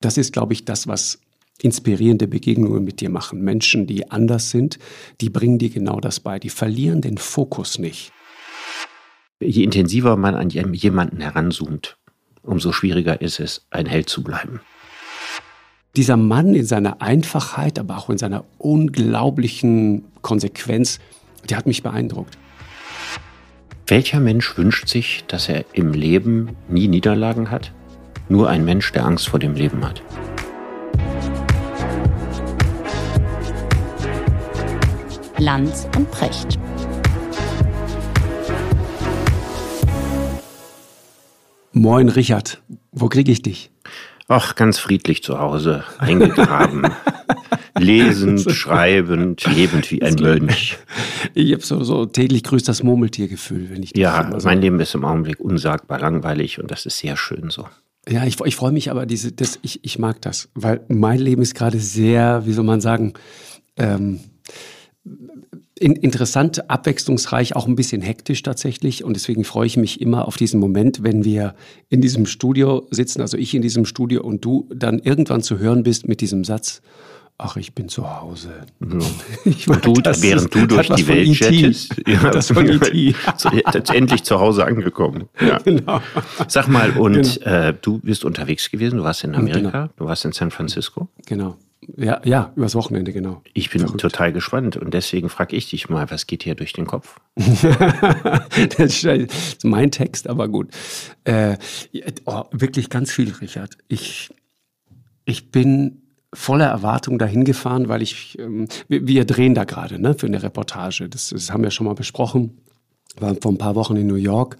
Das ist, glaube ich, das, was inspirierende Begegnungen mit dir machen. Menschen, die anders sind, die bringen dir genau das bei. Die verlieren den Fokus nicht. Je intensiver man an jemanden heranzoomt, umso schwieriger ist es, ein Held zu bleiben. Dieser Mann in seiner Einfachheit, aber auch in seiner unglaublichen Konsequenz, der hat mich beeindruckt. Welcher Mensch wünscht sich, dass er im Leben nie Niederlagen hat? Nur ein Mensch, der Angst vor dem Leben hat. Lanz und Precht. Moin Richard, wo kriege ich dich? Ach, ganz friedlich zu Hause, eingegraben. Lesend, schreibend, lebend wie ein Mönch. Ich habe so, so täglich grüßt das Murmeltiergefühl, wenn ich das Ja, mein Leben ist im Augenblick unsagbar langweilig und das ist sehr schön so. Ja, ich, ich freue mich aber, diese, das, ich, ich mag das, weil mein Leben ist gerade sehr, wie soll man sagen, ähm, in, interessant, abwechslungsreich, auch ein bisschen hektisch tatsächlich. Und deswegen freue ich mich immer auf diesen Moment, wenn wir in diesem Studio sitzen, also ich in diesem Studio und du dann irgendwann zu hören bist mit diesem Satz. Ach, ich bin zu Hause. Ja. Ich mein, du, während du durch die Welt e chattest, ja, das von E.T. endlich zu Hause angekommen. Ja. Genau. Sag mal, und genau. äh, du bist unterwegs gewesen, du warst in Amerika, genau. du warst in San Francisco. Genau. Ja, ja, übers Wochenende, genau. Ich bin Verrückt. total gespannt und deswegen frage ich dich mal, was geht hier durch den Kopf? das ist mein Text, aber gut. Äh, oh, wirklich ganz viel, Richard. Ich, ich bin voller Erwartung dahin gefahren, weil ich, ähm, wir, wir, drehen da gerade ne, für eine Reportage. Das, das haben wir schon mal besprochen. Waren vor ein paar Wochen in New York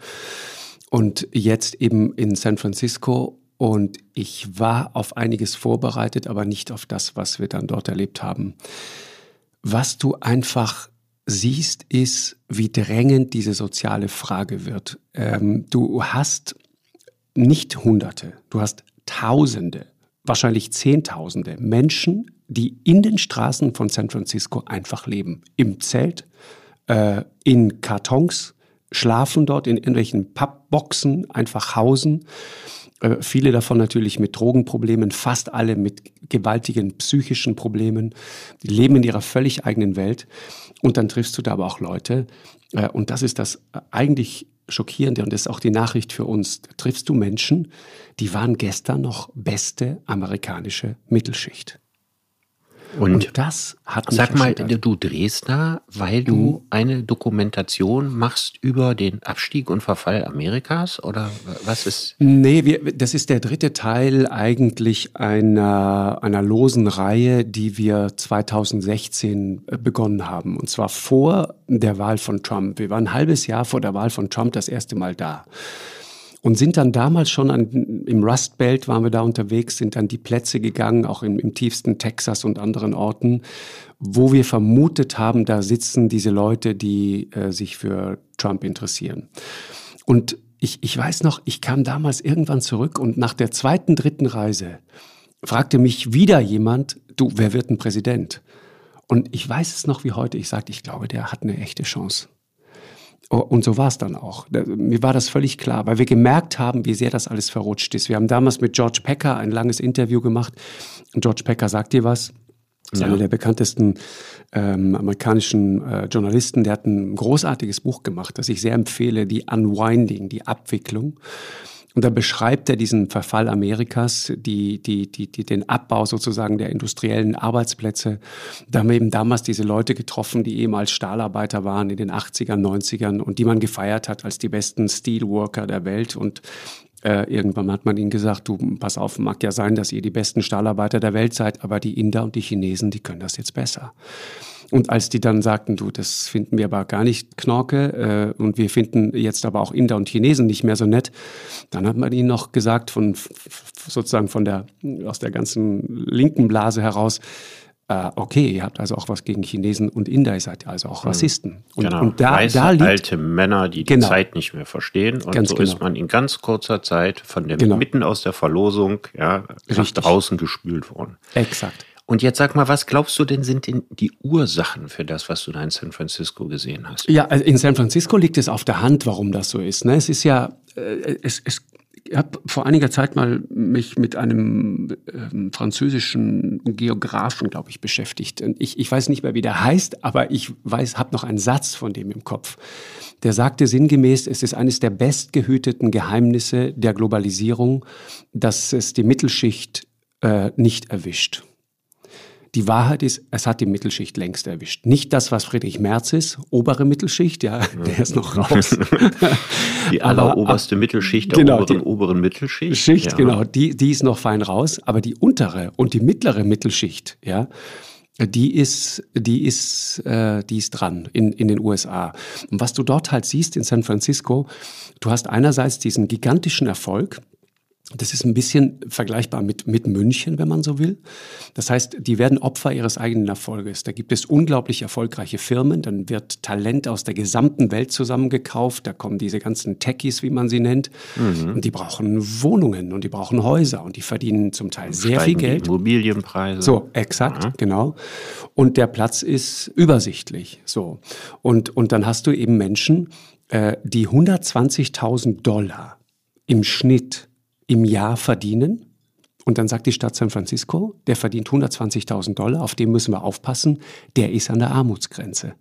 und jetzt eben in San Francisco und ich war auf einiges vorbereitet, aber nicht auf das, was wir dann dort erlebt haben. Was du einfach siehst, ist, wie drängend diese soziale Frage wird. Ähm, du hast nicht Hunderte, du hast Tausende, wahrscheinlich Zehntausende Menschen, die in den Straßen von San Francisco einfach leben. Im Zelt, äh, in Kartons, schlafen dort in irgendwelchen Pappboxen, einfach hausen. Äh, viele davon natürlich mit Drogenproblemen, fast alle mit gewaltigen psychischen Problemen. Die leben in ihrer völlig eigenen Welt. Und dann triffst du da aber auch Leute. Äh, und das ist das eigentlich Schockierende und das ist auch die Nachricht für uns. Triffst du Menschen, die waren gestern noch beste amerikanische Mittelschicht. Und, und das hat mich Sag mal, du drehst da, weil du mhm. eine Dokumentation machst über den Abstieg und Verfall Amerikas oder was ist? Nee, wir, das ist der dritte Teil eigentlich einer, einer losen Reihe, die wir 2016 äh, begonnen haben. Und zwar vor der Wahl von Trump. Wir waren ein halbes Jahr vor der Wahl von Trump das erste Mal da und sind dann damals schon an, im Rust Belt waren wir da unterwegs, sind an die Plätze gegangen, auch im, im tiefsten Texas und anderen Orten, wo wir vermutet haben, da sitzen diese Leute, die äh, sich für Trump interessieren. Und ich, ich weiß noch, ich kam damals irgendwann zurück und nach der zweiten, dritten Reise fragte mich wieder jemand, du, wer wird ein Präsident? Und ich weiß es noch wie heute, ich sagte, ich glaube, der hat eine echte Chance. Und so war es dann auch. Mir war das völlig klar, weil wir gemerkt haben, wie sehr das alles verrutscht ist. Wir haben damals mit George Packer ein langes Interview gemacht. Und George Packer sagt dir was? Das ist ja. einer der bekanntesten ähm, amerikanischen äh, Journalisten. Der hat ein großartiges Buch gemacht, das ich sehr empfehle, die Unwinding, die Abwicklung. Und da beschreibt er diesen Verfall Amerikas, die, die, die, die, den Abbau sozusagen der industriellen Arbeitsplätze. Da haben wir eben damals diese Leute getroffen, die ehemals Stahlarbeiter waren in den 80ern, 90ern und die man gefeiert hat als die besten Steelworker der Welt. Und äh, irgendwann hat man ihnen gesagt, du, pass auf, mag ja sein, dass ihr die besten Stahlarbeiter der Welt seid, aber die Inder und die Chinesen, die können das jetzt besser. Und als die dann sagten, du, das finden wir aber gar nicht Knorke äh, und wir finden jetzt aber auch Inder und Chinesen nicht mehr so nett, dann hat man ihnen noch gesagt, von sozusagen von der aus der ganzen linken Blase heraus, äh, okay, ihr habt also auch was gegen Chinesen und Inder, ihr seid also auch hm. Rassisten. Und, genau. und da, Weiße, da liegt, alte Männer, die die genau. Zeit nicht mehr verstehen. Und ganz so genau. ist man in ganz kurzer Zeit von der genau. mitten aus der Verlosung ja, nach draußen gespült worden. Exakt. Und jetzt sag mal, was glaubst du denn sind denn die Ursachen für das, was du da in San Francisco gesehen hast? Ja, also in San Francisco liegt es auf der Hand, warum das so ist. Ne? Es ist ja, äh, es, es habe vor einiger Zeit mal mich mit einem ähm, französischen Geografen, glaube ich, beschäftigt. Und ich, ich weiß nicht mehr, wie der heißt, aber ich weiß, habe noch einen Satz von dem im Kopf. Der sagte sinngemäß, es ist eines der bestgehüteten Geheimnisse der Globalisierung, dass es die Mittelschicht äh, nicht erwischt. Die Wahrheit ist, es hat die Mittelschicht längst erwischt. Nicht das, was Friedrich Merz ist, obere Mittelschicht, ja, der ist noch raus. die alleroberste Mittelschicht der genau, oberen, die oberen Mittelschicht. Schicht, ja. genau, die, die ist noch fein raus, aber die untere und die mittlere Mittelschicht, ja, die ist, die ist, äh, die ist dran in, in den USA. Und was du dort halt siehst in San Francisco, du hast einerseits diesen gigantischen Erfolg, das ist ein bisschen vergleichbar mit, mit München, wenn man so will. Das heißt, die werden Opfer ihres eigenen Erfolges. Da gibt es unglaublich erfolgreiche Firmen, dann wird Talent aus der gesamten Welt zusammengekauft, da kommen diese ganzen Techies, wie man sie nennt, mhm. und die brauchen Wohnungen und die brauchen Häuser und die verdienen zum Teil sehr viel Geld. Immobilienpreise. So, exakt, ja. genau. Und der Platz ist übersichtlich. So. Und, und dann hast du eben Menschen, äh, die 120.000 Dollar im Schnitt im Jahr verdienen. Und dann sagt die Stadt San Francisco, der verdient 120.000 Dollar, auf den müssen wir aufpassen, der ist an der Armutsgrenze.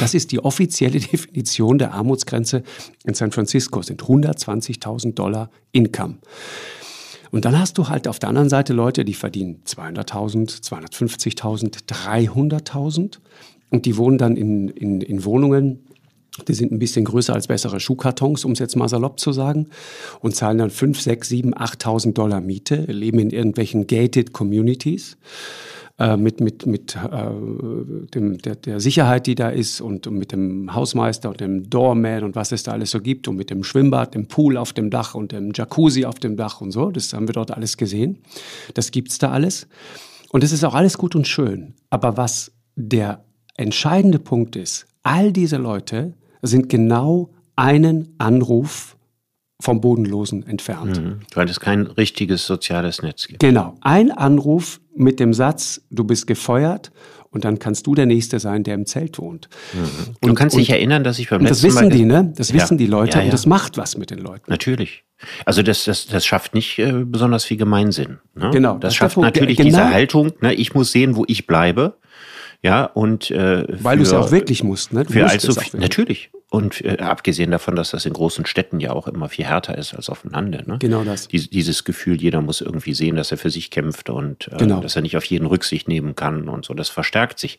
Das ist die offizielle Definition der Armutsgrenze in San Francisco, sind 120.000 Dollar Income. Und dann hast du halt auf der anderen Seite Leute, die verdienen 200.000, 250.000, 300.000 und die wohnen dann in, in, in Wohnungen, die sind ein bisschen größer als bessere Schuhkartons, um es jetzt mal salopp zu sagen, und zahlen dann 5, 6, 7, 8.000 Dollar Miete, leben in irgendwelchen gated Communities äh, mit, mit, mit äh, dem, der, der Sicherheit, die da ist und, und mit dem Hausmeister und dem Doorman und was es da alles so gibt und mit dem Schwimmbad, dem Pool auf dem Dach und dem Jacuzzi auf dem Dach und so. Das haben wir dort alles gesehen. Das gibt's da alles. Und es ist auch alles gut und schön. Aber was der entscheidende Punkt ist, all diese Leute sind genau einen Anruf vom Bodenlosen entfernt. Mhm. Weil es kein richtiges soziales Netz gibt. Genau. Ein Anruf mit dem Satz, du bist gefeuert und dann kannst du der Nächste sein, der im Zelt wohnt. Mhm. Du und, kannst und, dich erinnern, dass ich beim letzten Mal... Das wissen die, ne? Das ja. wissen die Leute ja, ja. und das macht was mit den Leuten. Natürlich. Also das, das, das schafft nicht äh, besonders viel Gemeinsinn. Ne? Genau. Das, das schafft natürlich genau. diese Haltung, ne? ich muss sehen, wo ich bleibe. Ja, und äh, weil du es auch wirklich musst, ne? Du für allzu viel, natürlich. Und äh, abgesehen davon, dass das in großen Städten ja auch immer viel härter ist als auf dem Lande. Ne? Genau das. Dies, dieses Gefühl, jeder muss irgendwie sehen, dass er für sich kämpft und äh, genau. dass er nicht auf jeden Rücksicht nehmen kann und so. Das verstärkt sich.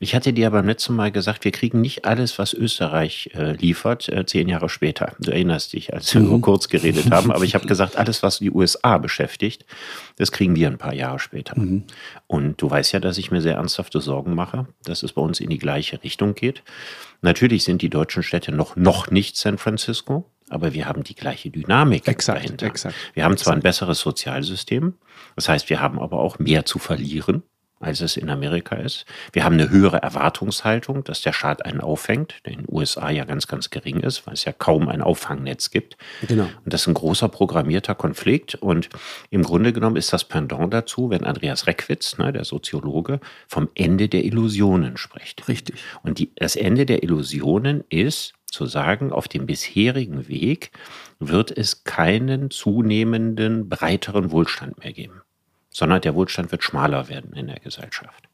Ich hatte dir beim letzten Mal gesagt, wir kriegen nicht alles, was Österreich äh, liefert, äh, zehn Jahre später. Du erinnerst dich, als wir mhm. nur kurz geredet haben. Aber ich habe gesagt, alles, was die USA beschäftigt, das kriegen wir ein paar Jahre später. Mhm. Und du weißt ja, dass ich mir sehr ernsthafte Sorgen mache, dass es bei uns in die gleiche Richtung geht. Natürlich sind die deutschen Städte noch, noch nicht San Francisco, aber wir haben die gleiche Dynamik exakt, dahinter. Exakt, wir haben zwar ein besseres Sozialsystem, das heißt, wir haben aber auch mehr zu verlieren als es in Amerika ist. Wir haben eine höhere Erwartungshaltung, dass der Staat einen auffängt, der in den USA ja ganz, ganz gering ist, weil es ja kaum ein Auffangnetz gibt. Genau. Und das ist ein großer programmierter Konflikt. Und im Grunde genommen ist das Pendant dazu, wenn Andreas Reckwitz, ne, der Soziologe, vom Ende der Illusionen spricht. Richtig. Und die, das Ende der Illusionen ist zu sagen, auf dem bisherigen Weg wird es keinen zunehmenden, breiteren Wohlstand mehr geben sondern der Wohlstand wird schmaler werden in der Gesellschaft.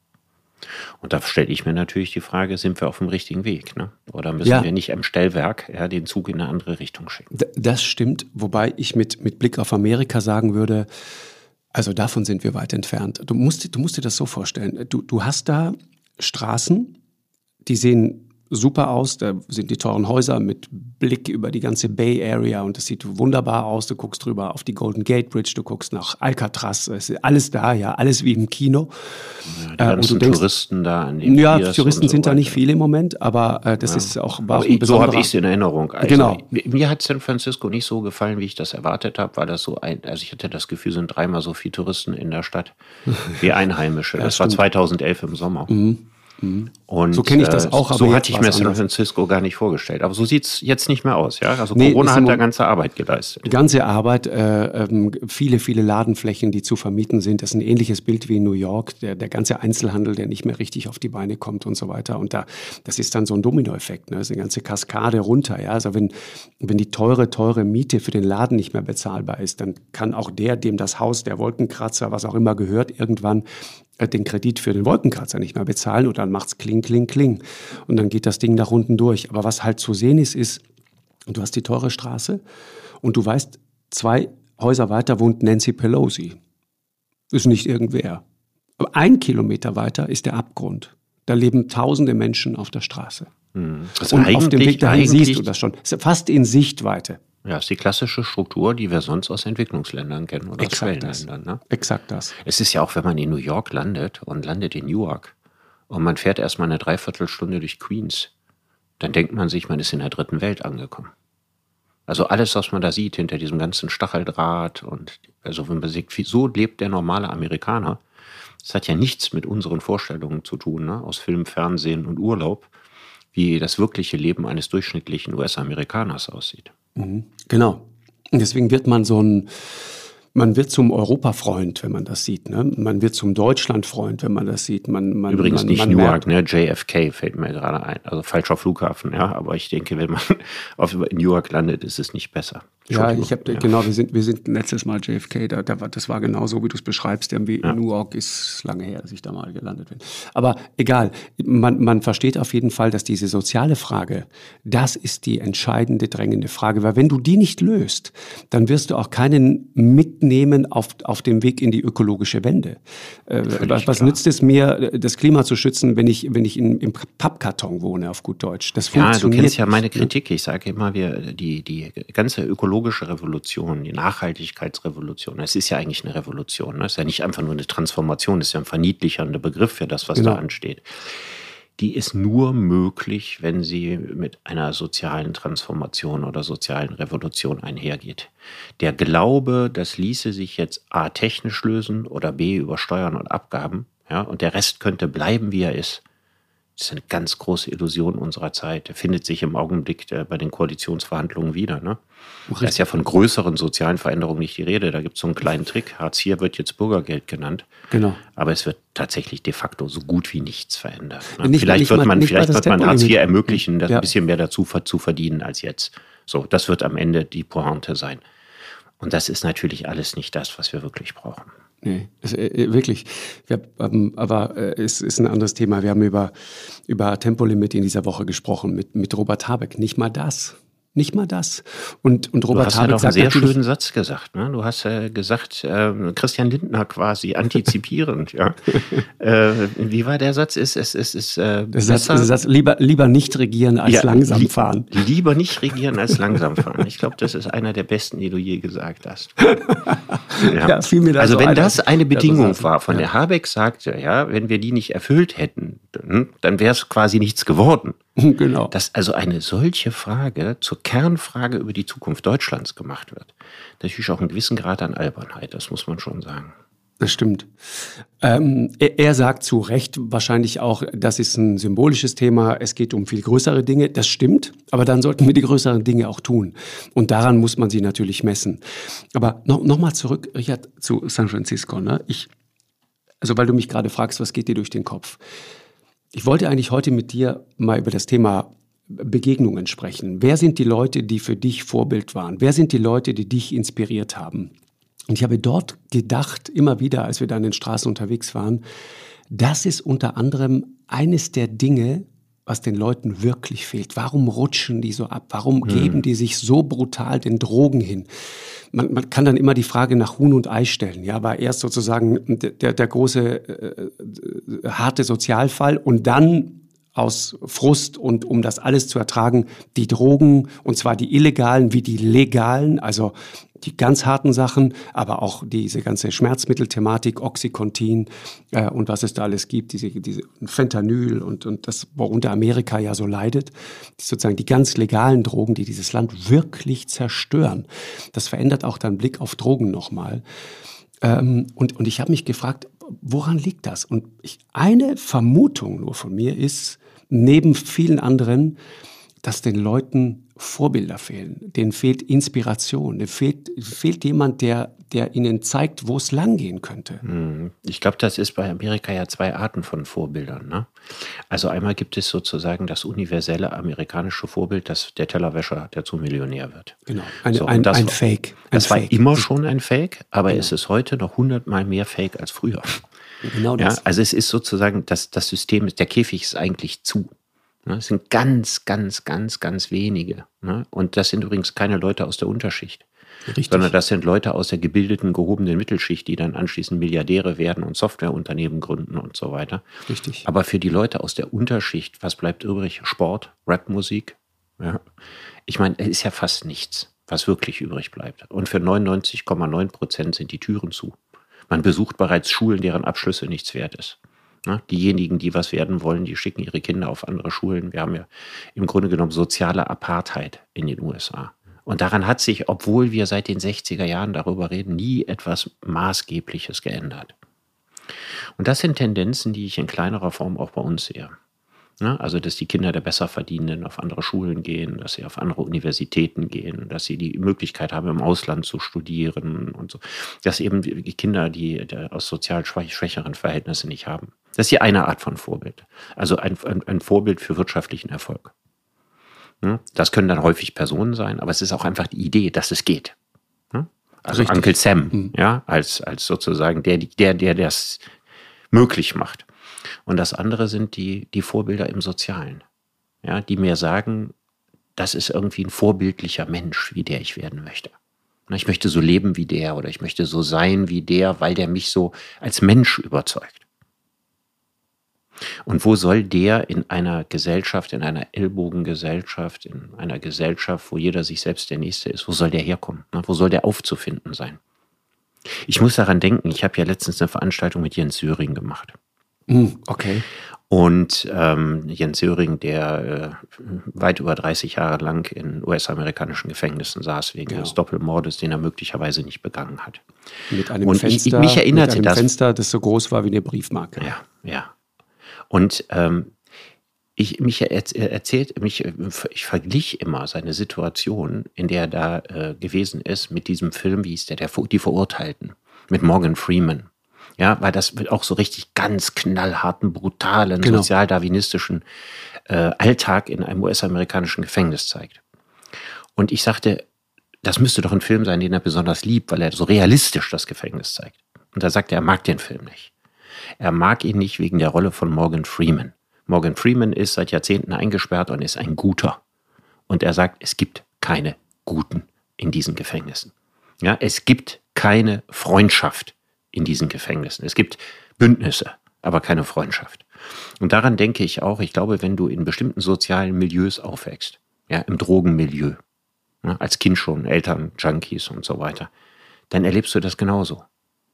Und da stelle ich mir natürlich die Frage, sind wir auf dem richtigen Weg? Ne? Oder müssen ja. wir nicht am Stellwerk ja, den Zug in eine andere Richtung schicken? Das stimmt, wobei ich mit, mit Blick auf Amerika sagen würde, also davon sind wir weit entfernt. Du musst, du musst dir das so vorstellen. Du, du hast da Straßen, die sehen super aus. Da sind die teuren Häuser mit Blick über die ganze Bay Area und das sieht wunderbar aus. Du guckst drüber auf die Golden Gate Bridge, du guckst nach Alcatraz, es ist alles da, ja, alles wie im Kino. Ja, die ganzen äh, denkst, Touristen da an den Ja, Piers Touristen so sind da nicht viele im Moment, aber äh, das ja. ist auch war ich, So habe ich es in Erinnerung. Also, genau. Mir hat San Francisco nicht so gefallen, wie ich das erwartet habe, weil das so ein, also ich hatte das Gefühl, sind dreimal so viele Touristen in der Stadt wie Einheimische. das, das war 2011 im Sommer. Mhm. Mhm. Und so kenne ich das äh, auch. so hatte ich mir San Francisco gar nicht vorgestellt. Aber so sieht es jetzt nicht mehr aus. Ja? Also nee, Corona hat da ganze Arbeit geleistet. Die ganze Arbeit, äh, ähm, viele, viele Ladenflächen, die zu vermieten sind. Das ist ein ähnliches Bild wie in New York. Der, der ganze Einzelhandel, der nicht mehr richtig auf die Beine kommt und so weiter. Und da, das ist dann so ein Dominoeffekt. Ne? Das ist eine ganze Kaskade runter. Ja? Also wenn, wenn die teure, teure Miete für den Laden nicht mehr bezahlbar ist, dann kann auch der, dem das Haus, der Wolkenkratzer, was auch immer gehört, irgendwann äh, den Kredit für den Wolkenkratzer nicht mehr bezahlen und dann macht's kling, kling, kling. Und dann geht das Ding nach unten durch. Aber was halt zu sehen ist, ist, du hast die teure Straße und du weißt, zwei Häuser weiter wohnt Nancy Pelosi. Ist nicht irgendwer. Aber ein Kilometer weiter ist der Abgrund. Da leben tausende Menschen auf der Straße. Hm. Also und auf dem Weg dahin siehst du das schon. Fast in Sichtweite. Ja, ist die klassische Struktur, die wir sonst aus Entwicklungsländern kennen oder Exakt aus Schwellenländern. Ne? Exakt das. Es ist ja auch, wenn man in New York landet und landet in Newark und man fährt erstmal eine Dreiviertelstunde durch Queens, dann denkt man sich, man ist in der dritten Welt angekommen. Also alles, was man da sieht hinter diesem ganzen Stacheldraht und also wenn man sieht, so lebt der normale Amerikaner. Das hat ja nichts mit unseren Vorstellungen zu tun, ne? aus Film, Fernsehen und Urlaub, wie das wirkliche Leben eines durchschnittlichen US-Amerikaners aussieht. Mhm. Genau. Deswegen wird man so ein, man wird zum Europafreund, wenn man das sieht. Ne? Man wird zum Deutschlandfreund, wenn man das sieht. Man, man, Übrigens man, nicht man Newark, ne? JFK fällt mir gerade ein. Also falscher Flughafen, ja. Aber ich denke, wenn man auf Newark landet, ist es nicht besser. Ja, ich habe ja. genau, wir sind, wir sind letztes Mal JFK, da, da, das war genau so, wie du es beschreibst. Irgendwie ja. Newark ist lange her, dass ich da mal gelandet bin. Aber egal, man, man versteht auf jeden Fall, dass diese soziale Frage, das ist die entscheidende, drängende Frage. Weil wenn du die nicht löst, dann wirst du auch keinen mitnehmen auf, auf dem Weg in die ökologische Wende. Äh, was, was nützt es mir, das Klima zu schützen, wenn ich, wenn ich in, im Pappkarton wohne, auf gut Deutsch? Das funktioniert. Ja, du kennst ja meine Kritik. Ich sage immer, wir, die, die ganze ökologische Revolution, die Nachhaltigkeitsrevolution, es ist ja eigentlich eine Revolution. Ne? Es ist ja nicht einfach nur eine Transformation, es ist ja ein verniedlichernder Begriff für das, was genau. da ansteht. Die ist nur möglich, wenn sie mit einer sozialen Transformation oder sozialen Revolution einhergeht. Der Glaube, das ließe sich jetzt A technisch lösen oder B über Steuern und Abgaben, ja, und der Rest könnte bleiben, wie er ist, das ist eine ganz große Illusion unserer Zeit. Der findet sich im Augenblick äh, bei den Koalitionsverhandlungen wieder. Ne? Da ist ja von größeren sozialen Veränderungen nicht die Rede. Da gibt es so einen kleinen Trick. Hartz IV wird jetzt Bürgergeld genannt. Genau. Aber es wird tatsächlich de facto so gut wie nichts verändert. Ne? Nicht, vielleicht nicht wird man, vielleicht wird man Hartz IV ermöglichen, ja. ein bisschen mehr dazu zu verdienen als jetzt. So, das wird am Ende die Pointe sein. Und das ist natürlich alles nicht das, was wir wirklich brauchen. Nee, es, äh, wirklich. Wir, ähm, aber äh, es ist ein anderes Thema. Wir haben über, über Tempolimit in dieser Woche gesprochen mit, mit Robert Habeck. Nicht mal das. Nicht mal das. Und, und Robert du hast Habeck ja doch einen sehr schönen Satz gesagt. Ne? Du hast äh, gesagt, äh, Christian Lindner quasi antizipierend. ja. äh, wie war der Satz? Ist es ist, ist, äh, Satz, Satz, lieber, lieber nicht regieren als ja, langsam fahren. Li lieber nicht regieren als langsam fahren. Ich glaube, das ist einer der besten, die du je gesagt hast. ja. ja fiel mir das also so wenn das eine Bedingung war, von der Habeck sagte, ja, wenn wir die nicht erfüllt hätten, dann wäre es quasi nichts geworden. Genau. Dass also eine solche Frage zur Kernfrage über die Zukunft Deutschlands gemacht wird. Natürlich auch einen gewissen Grad an Albernheit, das muss man schon sagen. Das stimmt. Ähm, er, er, sagt zu Recht wahrscheinlich auch, das ist ein symbolisches Thema, es geht um viel größere Dinge. Das stimmt, aber dann sollten wir die größeren Dinge auch tun. Und daran muss man sie natürlich messen. Aber noch, noch mal zurück, Richard, zu San Francisco. Ne? Ich, also weil du mich gerade fragst, was geht dir durch den Kopf? Ich wollte eigentlich heute mit dir mal über das Thema Begegnungen sprechen. Wer sind die Leute, die für dich Vorbild waren? Wer sind die Leute, die dich inspiriert haben? Und ich habe dort gedacht, immer wieder, als wir da in den Straßen unterwegs waren, das ist unter anderem eines der Dinge, was den Leuten wirklich fehlt. Warum rutschen die so ab? Warum hm. geben die sich so brutal den Drogen hin? Man, man kann dann immer die Frage nach Huhn und Ei stellen. Ja, war erst sozusagen der, der große äh, äh, harte Sozialfall und dann aus Frust und um das alles zu ertragen, die Drogen, und zwar die illegalen wie die legalen, also die ganz harten Sachen, aber auch diese ganze Schmerzmittelthematik, Oxycontin äh, und was es da alles gibt, diese, diese Fentanyl und, und das, worunter Amerika ja so leidet, sozusagen die ganz legalen Drogen, die dieses Land wirklich zerstören. Das verändert auch deinen Blick auf Drogen nochmal. Ähm, und, und ich habe mich gefragt, woran liegt das? Und ich, eine Vermutung nur von mir ist, neben vielen anderen, dass den Leuten Vorbilder fehlen. Denen fehlt Inspiration. Denen fehlt, fehlt jemand, der, der ihnen zeigt, wo es langgehen könnte. Hm. Ich glaube, das ist bei Amerika ja zwei Arten von Vorbildern. Ne? Also einmal gibt es sozusagen das universelle amerikanische Vorbild, das der Tellerwäscher, der zum Millionär wird. Genau, ein, so, ein, das, ein Fake. Ein das Fake. war immer schon ein Fake, aber genau. es ist heute noch hundertmal mehr Fake als früher. Genau das. Ja, also es ist sozusagen, das, das System, der Käfig ist eigentlich zu. Ne? Es sind ganz, ganz, ganz, ganz wenige. Ne? Und das sind übrigens keine Leute aus der Unterschicht. Richtig. Sondern das sind Leute aus der gebildeten, gehobenen Mittelschicht, die dann anschließend Milliardäre werden und Softwareunternehmen gründen und so weiter. Richtig. Aber für die Leute aus der Unterschicht, was bleibt übrig? Sport, Rapmusik. Ja. Ich meine, es ist ja fast nichts, was wirklich übrig bleibt. Und für 99,9 Prozent sind die Türen zu. Man besucht bereits Schulen, deren Abschlüsse nichts wert ist. Ne? Diejenigen, die was werden wollen, die schicken ihre Kinder auf andere Schulen. Wir haben ja im Grunde genommen soziale Apartheid in den USA. Und daran hat sich, obwohl wir seit den 60er Jahren darüber reden, nie etwas Maßgebliches geändert. Und das sind Tendenzen, die ich in kleinerer Form auch bei uns sehe. Ne? Also, dass die Kinder der Besserverdienenden auf andere Schulen gehen, dass sie auf andere Universitäten gehen, dass sie die Möglichkeit haben, im Ausland zu studieren und so. Dass eben die Kinder, die, die aus sozial schwächeren Verhältnissen nicht haben. Das ist hier eine Art von Vorbild. Also ein, ein, ein Vorbild für wirtschaftlichen Erfolg. Ne? Das können dann häufig Personen sein, aber es ist auch einfach die Idee, dass es geht. Ne? Also Richtig. Uncle Sam, mhm. ja, als, als sozusagen der, der, der das möglich macht. Und das andere sind die, die Vorbilder im Sozialen, ja, die mir sagen, das ist irgendwie ein vorbildlicher Mensch, wie der ich werden möchte. Ich möchte so leben wie der oder ich möchte so sein wie der, weil der mich so als Mensch überzeugt. Und wo soll der in einer Gesellschaft, in einer Ellbogengesellschaft, in einer Gesellschaft, wo jeder sich selbst der Nächste ist, wo soll der herkommen? Wo soll der aufzufinden sein? Ich muss daran denken, ich habe ja letztens eine Veranstaltung mit Jens Söring gemacht. Hm, okay. Und ähm, Jens Söring, der äh, weit über 30 Jahre lang in US-amerikanischen Gefängnissen saß, wegen genau. des Doppelmordes, den er möglicherweise nicht begangen hat. Mit einem Und Fenster, ich, mich erinnerte mit einem das, Fenster, das so groß war wie eine Briefmarke. Ja, ja. Und ähm, ich mich erzählt, mich, ich verglich immer seine Situation, in der er da äh, gewesen ist, mit diesem Film, wie hieß der, der die Verurteilten, mit Morgan Freeman. Ja, weil das auch so richtig ganz knallharten, brutalen, genau. sozialdarwinistischen äh, Alltag in einem US-amerikanischen Gefängnis zeigt. Und ich sagte, das müsste doch ein Film sein, den er besonders liebt, weil er so realistisch das Gefängnis zeigt. Und da sagt er, er mag den Film nicht. Er mag ihn nicht wegen der Rolle von Morgan Freeman. Morgan Freeman ist seit Jahrzehnten eingesperrt und ist ein Guter. Und er sagt, es gibt keine Guten in diesen Gefängnissen. Ja, es gibt keine Freundschaft in diesen Gefängnissen. Es gibt Bündnisse, aber keine Freundschaft. Und daran denke ich auch, ich glaube, wenn du in bestimmten sozialen Milieus aufwächst, ja, im Drogenmilieu, ja, als Kind schon, Eltern, Junkies und so weiter, dann erlebst du das genauso.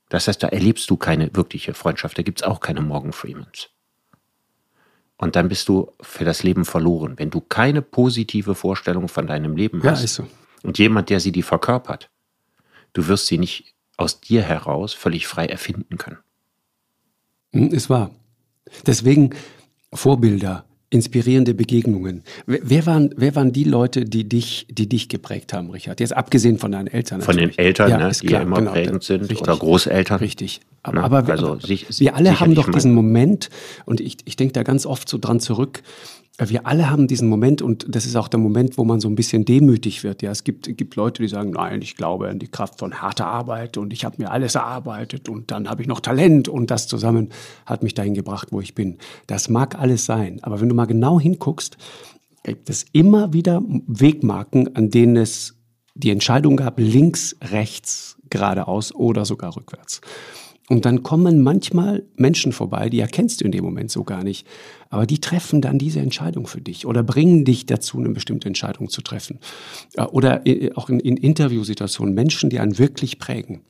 Das heißt, da erlebst du keine wirkliche Freundschaft, da gibt es auch keine Morgan Freemans. Und dann bist du für das Leben verloren. Wenn du keine positive Vorstellung von deinem Leben hast ja, ist so. und jemand, der sie die verkörpert, du wirst sie nicht aus dir heraus völlig frei erfinden können. Hm, ist wahr. Deswegen Vorbilder, inspirierende Begegnungen. Wer waren, wer waren die Leute, die dich, die dich geprägt haben, Richard? Jetzt abgesehen von deinen Eltern. Natürlich. Von den Eltern, ja, ne, die klar, immer genau, prägend sind, richtig, oder Großeltern. Richtig. Aber, ne? aber also, wir, wir alle haben doch diesen Moment, und ich, ich denke da ganz oft so dran zurück, wir alle haben diesen Moment und das ist auch der Moment, wo man so ein bisschen demütig wird. Ja, es gibt, gibt Leute, die sagen, nein, ich glaube an die Kraft von harter Arbeit und ich habe mir alles erarbeitet und dann habe ich noch Talent und das zusammen hat mich dahin gebracht, wo ich bin. Das mag alles sein, aber wenn du mal genau hinguckst, gibt es immer wieder Wegmarken, an denen es die Entscheidung gab, links, rechts, geradeaus oder sogar rückwärts. Und dann kommen manchmal Menschen vorbei, die erkennst du in dem Moment so gar nicht. Aber die treffen dann diese Entscheidung für dich oder bringen dich dazu, eine bestimmte Entscheidung zu treffen. Oder äh, auch in, in Interviewsituationen Menschen, die einen wirklich prägen.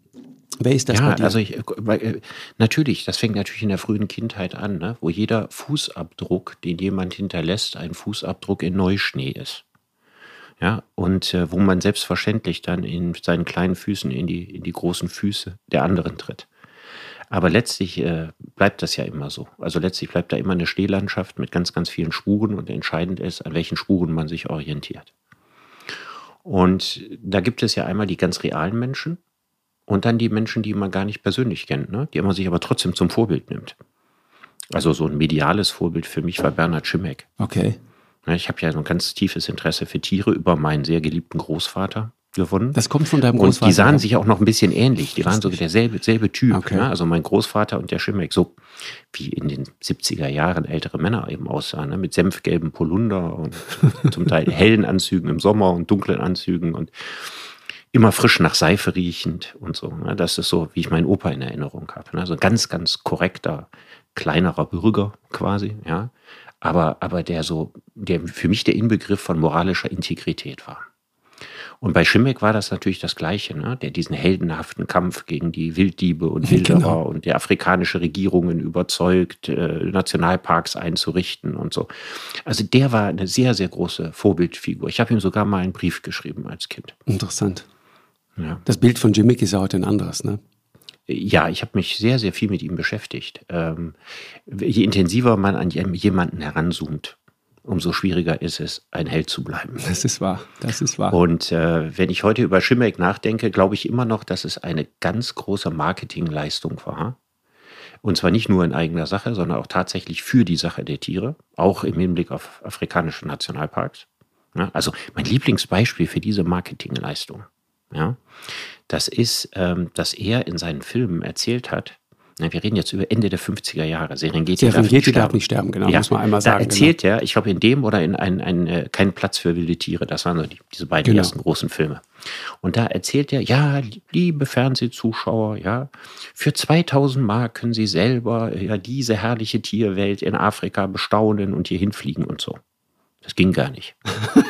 Wer ist das ja, bei dir? Also ich, äh, natürlich, das fängt natürlich in der frühen Kindheit an, ne? wo jeder Fußabdruck, den jemand hinterlässt, ein Fußabdruck in Neuschnee ist. Ja, und äh, wo man selbstverständlich dann in seinen kleinen Füßen in die, in die großen Füße der anderen tritt. Aber letztlich äh, bleibt das ja immer so. Also letztlich bleibt da immer eine Stehlandschaft mit ganz, ganz vielen Spuren und entscheidend ist, an welchen Spuren man sich orientiert. Und da gibt es ja einmal die ganz realen Menschen und dann die Menschen, die man gar nicht persönlich kennt, ne? die man sich aber trotzdem zum Vorbild nimmt. Also so ein mediales Vorbild für mich war Bernhard Schimek. Okay. Ich habe ja so ein ganz tiefes Interesse für Tiere über meinen sehr geliebten Großvater gewonnen. Das kommt von deinem Großvater. Und die sahen sich auch noch ein bisschen ähnlich. Die waren so derselbe, derselbe Typ. Okay. Ne? Also mein Großvater und der Schimek, so wie in den 70er Jahren ältere Männer eben aussahen, ne? mit senfgelben Polunder und zum Teil hellen Anzügen im Sommer und dunklen Anzügen und immer frisch nach Seife riechend und so. Ne? Das ist so, wie ich meinen Opa in Erinnerung habe. Ne? Also ein ganz, ganz korrekter, kleinerer Bürger quasi, ja. Aber, aber der so, der für mich der Inbegriff von moralischer Integrität war. Und bei Schimmeck war das natürlich das Gleiche, ne? der diesen heldenhaften Kampf gegen die Wilddiebe und Wilderer genau. und der afrikanische Regierungen überzeugt, äh, Nationalparks einzurichten und so. Also der war eine sehr, sehr große Vorbildfigur. Ich habe ihm sogar mal einen Brief geschrieben als Kind. Interessant. Ja. Das Bild von Jimmick ist ja heute ein anderes, ne? Ja, ich habe mich sehr, sehr viel mit ihm beschäftigt. Ähm, je intensiver man an jemanden heranzoomt, umso schwieriger ist es, ein Held zu bleiben. Das ist wahr, das ist wahr. Und äh, wenn ich heute über Schimmeck nachdenke, glaube ich immer noch, dass es eine ganz große Marketingleistung war. Und zwar nicht nur in eigener Sache, sondern auch tatsächlich für die Sache der Tiere, auch im Hinblick auf afrikanische Nationalparks. Ja, also mein Lieblingsbeispiel für diese Marketingleistung, ja, das ist, ähm, dass er in seinen Filmen erzählt hat, wir reden jetzt über Ende der 50er Jahre. Serengeti, Serengeti darf, nicht sterben, genau, ja, muss man einmal sagen. Da erzählt genau. er, ich glaube, in dem oder in ein, ein, äh, Kein Platz für wilde Tiere, das waren so die, diese beiden genau. ersten großen Filme. Und da erzählt er, ja, liebe Fernsehzuschauer, ja, für 2000 Mark können Sie selber ja diese herrliche Tierwelt in Afrika bestaunen und hier hinfliegen und so. Das ging gar nicht.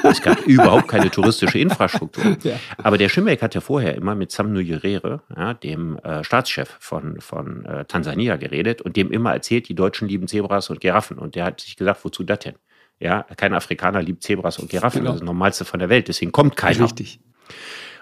Es gab überhaupt keine touristische Infrastruktur. Ja. Aber der Schimmeck hat ja vorher immer mit Sam Nyerere, ja, dem äh, Staatschef von, von äh, Tansania, geredet und dem immer erzählt, die Deutschen lieben Zebras und Giraffen. Und der hat sich gesagt, wozu das denn? Ja, kein Afrikaner liebt Zebras und Giraffen. Genau. Das ist das Normalste von der Welt. Deswegen kommt keiner. Richtig.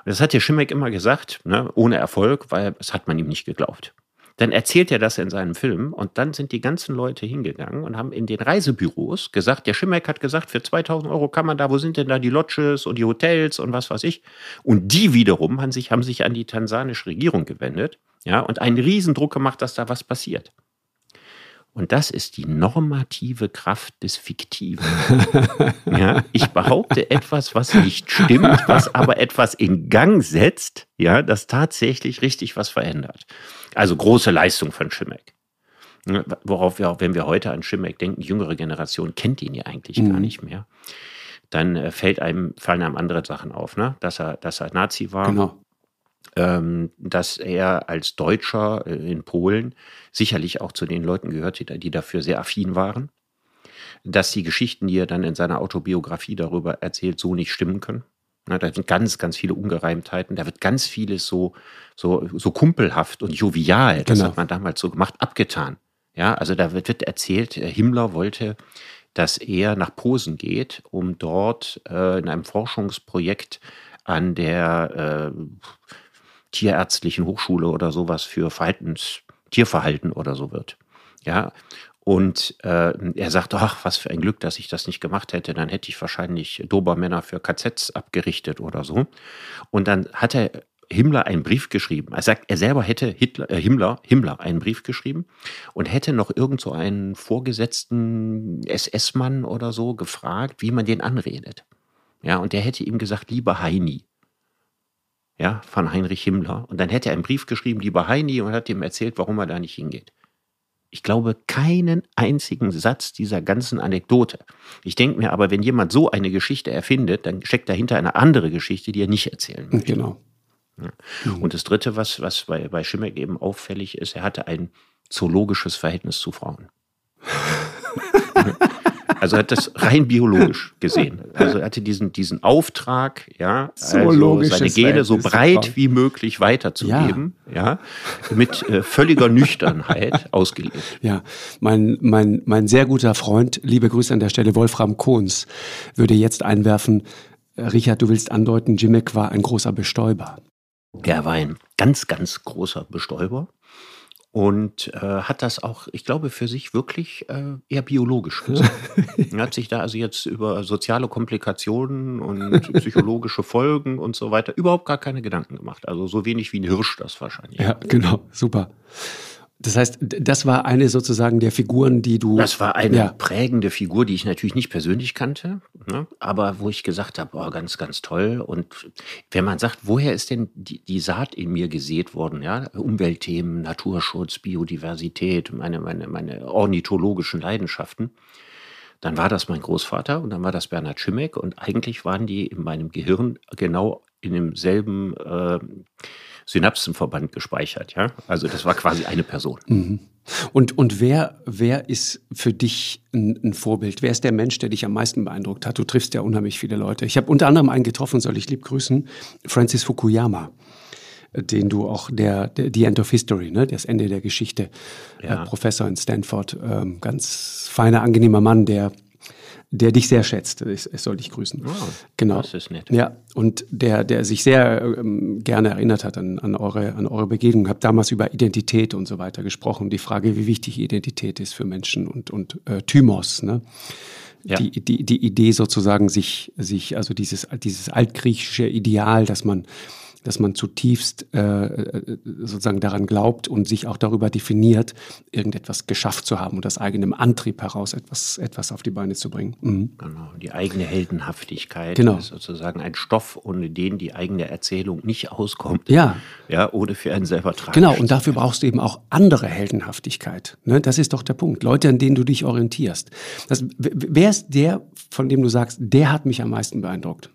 Das hat der Schimmeck immer gesagt, ne, ohne Erfolg, weil es hat man ihm nicht geglaubt. Dann erzählt er das in seinem Film und dann sind die ganzen Leute hingegangen und haben in den Reisebüros gesagt, der Schimmeck hat gesagt, für 2000 Euro kann man da, wo sind denn da die Lodges und die Hotels und was weiß ich. Und die wiederum haben sich, haben sich an die tansanische Regierung gewendet ja, und einen Riesendruck gemacht, dass da was passiert. Und das ist die normative Kraft des Fiktiven. ja, ich behaupte etwas, was nicht stimmt, was aber etwas in Gang setzt, ja, das tatsächlich richtig was verändert. Also große Leistung von Schimmeck. Worauf wir auch, wenn wir heute an Schimmeck denken, die jüngere Generation kennt ihn ja eigentlich mhm. gar nicht mehr. Dann äh, fällt einem, fallen einem andere Sachen auf, ne? dass, er, dass er Nazi war. Genau ähm, dass er als Deutscher äh, in Polen sicherlich auch zu den Leuten gehört, die, die dafür sehr affin waren, dass die Geschichten, die er dann in seiner Autobiografie darüber erzählt, so nicht stimmen können. Na, da sind ganz, ganz viele Ungereimtheiten. Da wird ganz vieles so, so, so kumpelhaft und jovial, das genau. hat man damals so gemacht, abgetan. Ja, also da wird, wird erzählt, äh, Himmler wollte, dass er nach Posen geht, um dort äh, in einem Forschungsprojekt an der äh, tierärztlichen Hochschule oder sowas für Verhaltens, Tierverhalten oder so wird. Ja, und äh, er sagt, ach, was für ein Glück, dass ich das nicht gemacht hätte. Dann hätte ich wahrscheinlich Dobermänner für KZs abgerichtet oder so. Und dann hat er Himmler einen Brief geschrieben. Er sagt, er selber hätte Hitler, äh, Himmler, Himmler einen Brief geschrieben und hätte noch irgend so einen vorgesetzten SS-Mann oder so gefragt, wie man den anredet. Ja, und der hätte ihm gesagt, lieber Heini ja, von Heinrich Himmler. Und dann hätte er einen Brief geschrieben, lieber Heini, und hat ihm erzählt, warum er da nicht hingeht. Ich glaube keinen einzigen Satz dieser ganzen Anekdote. Ich denke mir aber, wenn jemand so eine Geschichte erfindet, dann steckt dahinter eine andere Geschichte, die er nicht erzählen möchte. Genau. Ja. Mhm. Und das Dritte, was, was bei, bei Schimmeck eben auffällig ist, er hatte ein zoologisches Verhältnis zu Frauen. Also hat das rein biologisch gesehen. Also er hatte diesen, diesen Auftrag, ja, so also seine Gene so breit wie möglich weiterzugeben, ja, ja mit äh, völliger Nüchternheit ausgelebt. Ja, mein, mein, mein sehr guter Freund, liebe Grüße an der Stelle, Wolfram Kohns, würde jetzt einwerfen, äh, Richard, du willst andeuten, Jimmick war ein großer Bestäuber. Er war ein ganz, ganz großer Bestäuber. Und äh, hat das auch, ich glaube, für sich wirklich äh, eher biologisch gesehen. er hat sich da also jetzt über soziale Komplikationen und psychologische Folgen und so weiter überhaupt gar keine Gedanken gemacht. Also so wenig wie ein Hirsch das wahrscheinlich. Ja, genau, super. Das heißt, das war eine sozusagen der Figuren, die du. Das war eine ja. prägende Figur, die ich natürlich nicht persönlich kannte, ne? aber wo ich gesagt habe, oh, ganz, ganz toll. Und wenn man sagt, woher ist denn die, die Saat in mir gesät worden? Ja, Umweltthemen, Naturschutz, Biodiversität, meine, meine, meine ornithologischen Leidenschaften. Dann war das mein Großvater und dann war das Bernhard Schimek und eigentlich waren die in meinem Gehirn genau in demselben äh, Synapsenverband gespeichert. Ja? Also das war quasi eine Person. Mhm. Und, und wer, wer ist für dich ein, ein, Vorbild? Wer ist der Mensch, der dich am meisten beeindruckt hat? Du triffst ja unheimlich viele Leute. Ich habe unter anderem einen getroffen, soll ich lieb grüßen, Francis Fukuyama den du auch der, der The End of History, ne, das Ende der Geschichte, ja. äh, Professor in Stanford, ähm, ganz feiner, angenehmer Mann, der der dich sehr schätzt. Ich soll dich grüßen. Oh, genau. Das ist nett. Ja, und der, der sich sehr ähm, gerne erinnert hat an, an, eure, an eure Begegnung. Habt damals über Identität und so weiter gesprochen. Die Frage, wie wichtig Identität ist für Menschen und, und äh, Thymos, ne? Ja. Die, die, die Idee sozusagen, sich, sich, also dieses, dieses altgriechische Ideal, dass man dass man zutiefst äh, äh, sozusagen daran glaubt und sich auch darüber definiert, irgendetwas geschafft zu haben und aus eigenem Antrieb heraus etwas, etwas auf die Beine zu bringen. Mhm. Genau, die eigene Heldenhaftigkeit genau. ist sozusagen ein Stoff, ohne den die eigene Erzählung nicht auskommt. Ja. Ja, ohne für einen selber tragen. Genau, und dafür brauchst du eben auch andere Heldenhaftigkeit. Ne? Das ist doch der Punkt. Leute, an denen du dich orientierst. Das, wer ist der, von dem du sagst, der hat mich am meisten beeindruckt?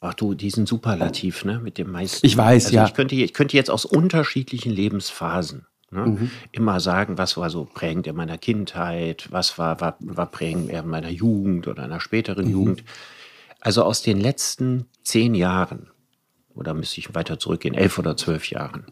Ach du, diesen Superlativ, ne, mit dem meisten. Ich weiß, also ja. Ich könnte, ich könnte jetzt aus unterschiedlichen Lebensphasen ne, mhm. immer sagen, was war so prägend in meiner Kindheit, was war, war, war prägend in meiner Jugend oder einer späteren mhm. Jugend. Also aus den letzten zehn Jahren, oder müsste ich weiter zurückgehen, elf oder zwölf Jahren,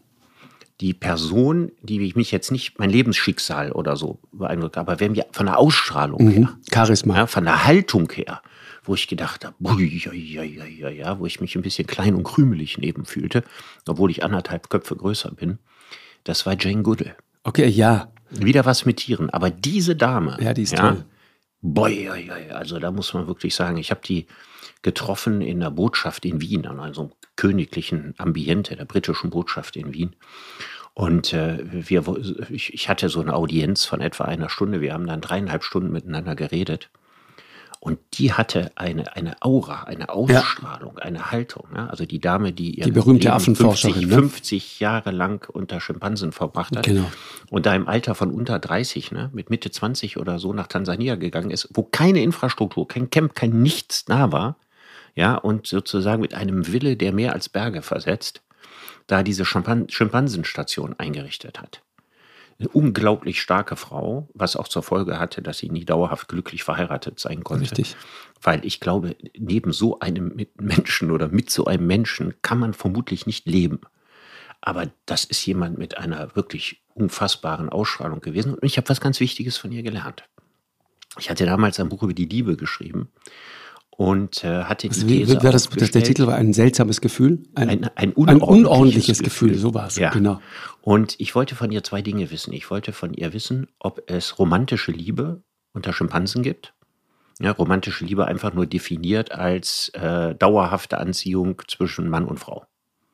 die Person, die mich jetzt nicht mein Lebensschicksal oder so beeindruckt, aber wenn wir von der Ausstrahlung mhm. her, Charisma, ja, von der Haltung her, wo ich gedacht habe, ja, ja, ja, ja, wo ich mich ein bisschen klein und krümelig neben fühlte, obwohl ich anderthalb Köpfe größer bin. Das war Jane Goodall. Okay, ja. Wieder was mit Tieren. Aber diese Dame. Ja, die ist ja, toll. Boah, ja, ja, also da muss man wirklich sagen, ich habe die getroffen in der Botschaft in Wien, an einem königlichen Ambiente der britischen Botschaft in Wien. Und äh, wir, ich, ich hatte so eine Audienz von etwa einer Stunde. Wir haben dann dreieinhalb Stunden miteinander geredet. Und die hatte eine, eine Aura, eine Ausstrahlung, ja. eine Haltung. Ne? Also die Dame, die die berühmte Affenforscherin, 50, 50 Jahre lang unter Schimpansen verbracht hat genau. und da im Alter von unter 30, ne, mit Mitte 20 oder so nach Tansania gegangen ist, wo keine Infrastruktur, kein Camp, kein Nichts da war, ja, und sozusagen mit einem Wille, der mehr als Berge versetzt, da diese Schimpansenstation eingerichtet hat eine unglaublich starke Frau, was auch zur Folge hatte, dass sie nie dauerhaft glücklich verheiratet sein konnte. Richtig. Weil ich glaube, neben so einem Menschen oder mit so einem Menschen kann man vermutlich nicht leben. Aber das ist jemand mit einer wirklich unfassbaren Ausstrahlung gewesen. Und ich habe was ganz Wichtiges von ihr gelernt. Ich hatte damals ein Buch über die Liebe geschrieben und äh, hatte die These war das, das, Der Titel war ein seltsames Gefühl? Ein, ein, ein, unordentliches, ein unordentliches, Gefühl. Gefühl, so war es, ja. genau. Und ich wollte von ihr zwei Dinge wissen. Ich wollte von ihr wissen, ob es romantische Liebe unter Schimpansen gibt. Ja, romantische Liebe einfach nur definiert als äh, dauerhafte Anziehung zwischen Mann und Frau.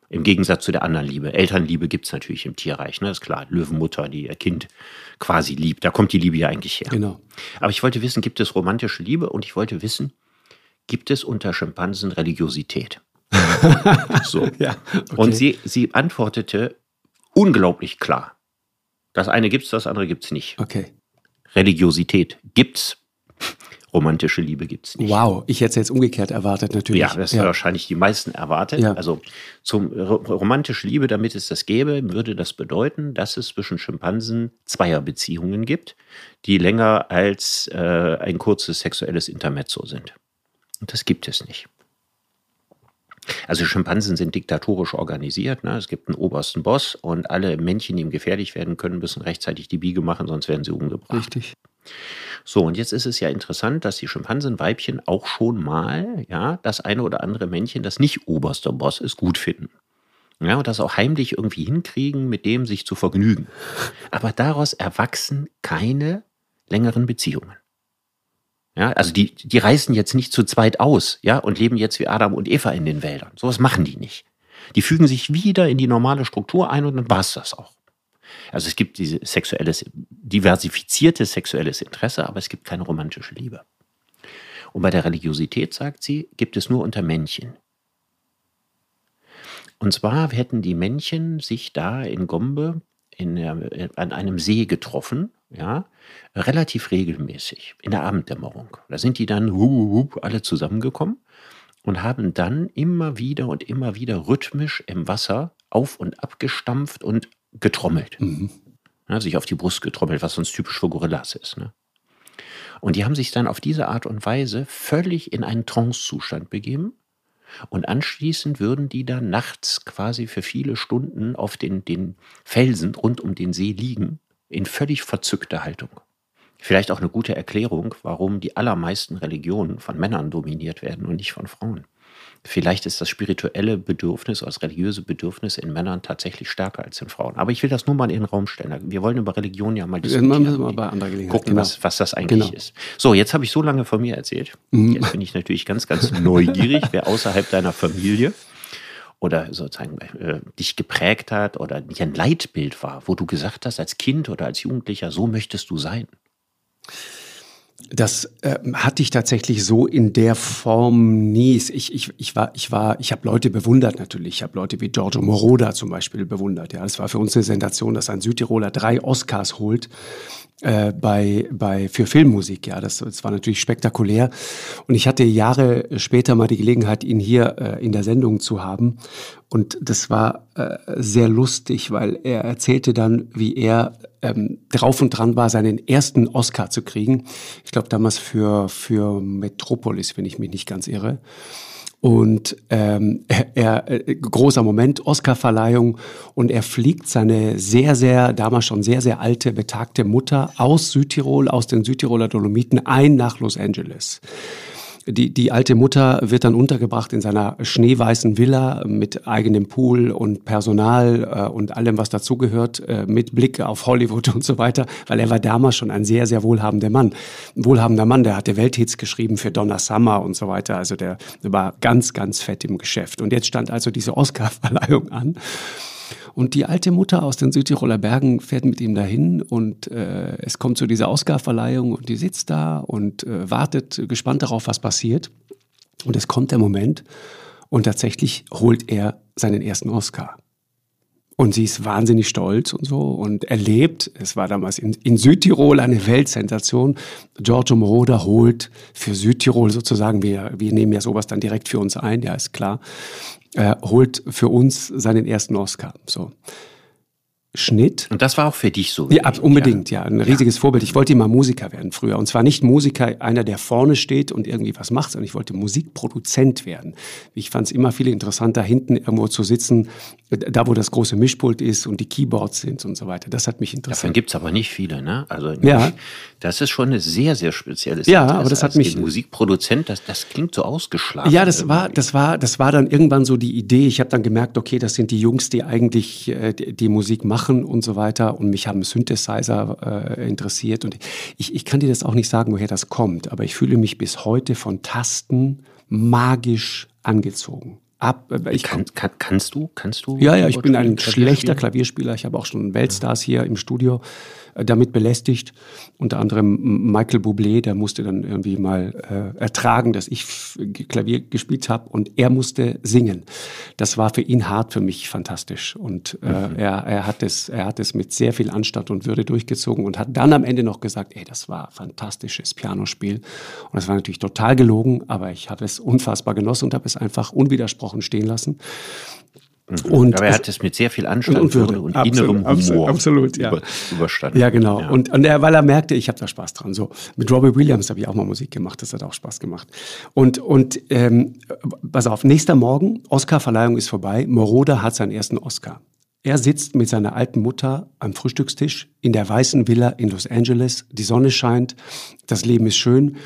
Im Gegensatz zu der anderen Liebe. Elternliebe gibt es natürlich im Tierreich, ne? ist klar. Löwenmutter, die ihr Kind quasi liebt. Da kommt die Liebe ja eigentlich her. Genau. Aber ich wollte wissen, gibt es romantische Liebe? Und ich wollte wissen, gibt es unter Schimpansen Religiosität? so. Ja, okay. Und sie, sie antwortete unglaublich klar. Das eine gibt es, das andere gibt es nicht. Okay. Religiosität gibt's. Romantische Liebe gibt es nicht. Wow, ich hätte es jetzt umgekehrt erwartet, natürlich. Ja, das ja. wahrscheinlich die meisten erwartet. Ja. Also zum romantische Liebe, damit es das gäbe, würde das bedeuten, dass es zwischen Schimpansen Zweierbeziehungen gibt, die länger als äh, ein kurzes sexuelles Intermezzo sind. Und das gibt es nicht. Also Schimpansen sind diktatorisch organisiert. Ne? Es gibt einen obersten Boss und alle Männchen, die ihm gefährlich werden können, müssen rechtzeitig die Biege machen, sonst werden sie umgebracht. Richtig. So, und jetzt ist es ja interessant, dass die Schimpansenweibchen auch schon mal ja, das eine oder andere Männchen, das nicht oberster Boss ist, gut finden. Ja, und das auch heimlich irgendwie hinkriegen, mit dem sich zu vergnügen. Aber daraus erwachsen keine längeren Beziehungen. Ja, also die, die reißen jetzt nicht zu zweit aus, ja, und leben jetzt wie Adam und Eva in den Wäldern. Sowas machen die nicht. Die fügen sich wieder in die normale Struktur ein und dann war es das auch. Also es gibt dieses sexuelles, diversifizierte sexuelles Interesse, aber es gibt keine romantische Liebe. Und bei der Religiosität, sagt sie, gibt es nur unter Männchen. Und zwar hätten die Männchen sich da in Gombe in, an einem See getroffen, ja, relativ regelmäßig, in der Abenddämmerung. Da sind die dann hup, alle zusammengekommen und haben dann immer wieder und immer wieder rhythmisch im Wasser auf und ab gestampft und getrommelt. Mhm. Ja, sich auf die Brust getrommelt, was sonst typisch für Gorillas ist. Ne? Und die haben sich dann auf diese Art und Weise völlig in einen Trancezustand begeben. Und anschließend würden die dann nachts quasi für viele Stunden auf den, den Felsen rund um den See liegen, in völlig verzückter Haltung. Vielleicht auch eine gute Erklärung, warum die allermeisten Religionen von Männern dominiert werden und nicht von Frauen. Vielleicht ist das spirituelle Bedürfnis, das religiöse Bedürfnis in Männern tatsächlich stärker als in Frauen. Aber ich will das nur mal in den Raum stellen. Wir wollen über Religion ja mal diskutieren. Wir mal bei anderer Gelegenheit. Gucken, genau. was, was das eigentlich genau. ist. So, jetzt habe ich so lange von mir erzählt. Mhm. Jetzt bin ich natürlich ganz, ganz neugierig, wer außerhalb deiner Familie oder sozusagen äh, dich geprägt hat oder nicht ein Leitbild war, wo du gesagt hast, als Kind oder als Jugendlicher, so möchtest du sein. Das äh, hatte ich tatsächlich so in der Form nie. Ich, ich, ich war, ich war, ich habe Leute bewundert natürlich. Ich habe Leute wie Giorgio Moroder zum Beispiel bewundert. Ja, es war für uns eine Sensation, dass ein Südtiroler drei Oscars holt äh, bei, bei, für Filmmusik. Ja, das, das war natürlich spektakulär. Und ich hatte Jahre später mal die Gelegenheit, ihn hier äh, in der Sendung zu haben. Und das war äh, sehr lustig, weil er erzählte dann, wie er ähm, drauf und dran war, seinen ersten Oscar zu kriegen. Ich glaube damals für, für Metropolis, wenn ich mich nicht ganz irre. Und ähm, er, äh, großer Moment, Oscarverleihung und er fliegt seine sehr, sehr, damals schon sehr, sehr alte, betagte Mutter aus Südtirol, aus den Südtiroler Dolomiten ein nach Los Angeles die, die alte Mutter wird dann untergebracht in seiner schneeweißen Villa mit eigenem Pool und Personal äh, und allem, was dazugehört, äh, mit Blick auf Hollywood und so weiter, weil er war damals schon ein sehr, sehr wohlhabender Mann. Ein wohlhabender Mann, der hatte Welthits geschrieben für Donna Summer und so weiter. Also der, der war ganz, ganz fett im Geschäft. Und jetzt stand also diese Oscar-Verleihung an. Und die alte Mutter aus den Südtiroler Bergen fährt mit ihm dahin und äh, es kommt zu dieser Oscarverleihung und die sitzt da und äh, wartet gespannt darauf, was passiert. Und es kommt der Moment und tatsächlich holt er seinen ersten Oscar. Und sie ist wahnsinnig stolz und so und erlebt, es war damals in, in Südtirol eine Weltsensation. Giorgio Moroder holt für Südtirol sozusagen, wir, wir nehmen ja sowas dann direkt für uns ein, ja, ist klar, äh, holt für uns seinen ersten Oscar. So. Schnitt. Und das war auch für dich so? Ja, unbedingt, ja. Ein riesiges ja. Vorbild. Ich wollte immer Musiker werden früher. Und zwar nicht Musiker, einer, der vorne steht und irgendwie was macht, sondern ich wollte Musikproduzent werden. Ich fand es immer viel interessanter, hinten irgendwo zu sitzen, da wo das große Mischpult ist und die Keyboards sind und so weiter. Das hat mich interessiert. Davon gibt es aber nicht viele, ne? Also ja. das ist schon eine sehr, sehr spezielle Ja, aber das hat mich. Musikproduzent, das, das klingt so ausgeschlafen. Ja, das war, das war, das war dann irgendwann so die Idee. Ich habe dann gemerkt, okay, das sind die Jungs, die eigentlich äh, die, die Musik machen machen und so weiter. Und mich haben Synthesizer äh, interessiert. Und ich, ich kann dir das auch nicht sagen, woher das kommt, aber ich fühle mich bis heute von Tasten magisch angezogen. Ab, äh, ich kann, kann, kannst du? Kannst du? Ja, ja, ich bin ein schlechter Klavierspieler. Ich habe auch schon Weltstars hier im Studio damit belästigt. Unter anderem Michael Bublé, der musste dann irgendwie mal äh, ertragen, dass ich Klavier gespielt habe und er musste singen. Das war für ihn hart, für mich fantastisch. Und äh, mhm. er, er, hat es, er hat es mit sehr viel Anstand und Würde durchgezogen und hat dann am Ende noch gesagt, ey, das war fantastisches Pianospiel. Und das war natürlich total gelogen, aber ich habe es unfassbar genossen und habe es einfach unwidersprochen stehen lassen. Mhm. Und Aber er hat es mit sehr viel Anstand und, Würde und absolut, innerem Humor absolut, ja. über, überstanden. Ja, genau. Ja. Und, und er, weil er merkte, ich habe da Spaß dran. So mit Robbie Williams habe ich auch mal Musik gemacht. Das hat auch Spaß gemacht. Und und ähm, pass auf, nächster Morgen, Oscar-Verleihung ist vorbei. Moroder hat seinen ersten Oscar. Er sitzt mit seiner alten Mutter am Frühstückstisch in der weißen Villa in Los Angeles. Die Sonne scheint, das Leben ist schön.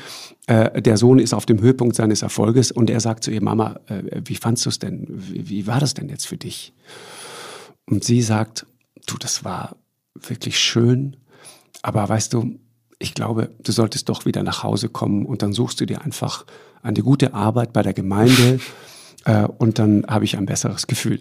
Äh, der Sohn ist auf dem Höhepunkt seines Erfolges und er sagt zu ihr, Mama, äh, wie fandst du es denn? Wie, wie war das denn jetzt für dich? Und sie sagt, du, das war wirklich schön, aber weißt du, ich glaube, du solltest doch wieder nach Hause kommen und dann suchst du dir einfach eine gute Arbeit bei der Gemeinde und dann habe ich ein besseres Gefühl.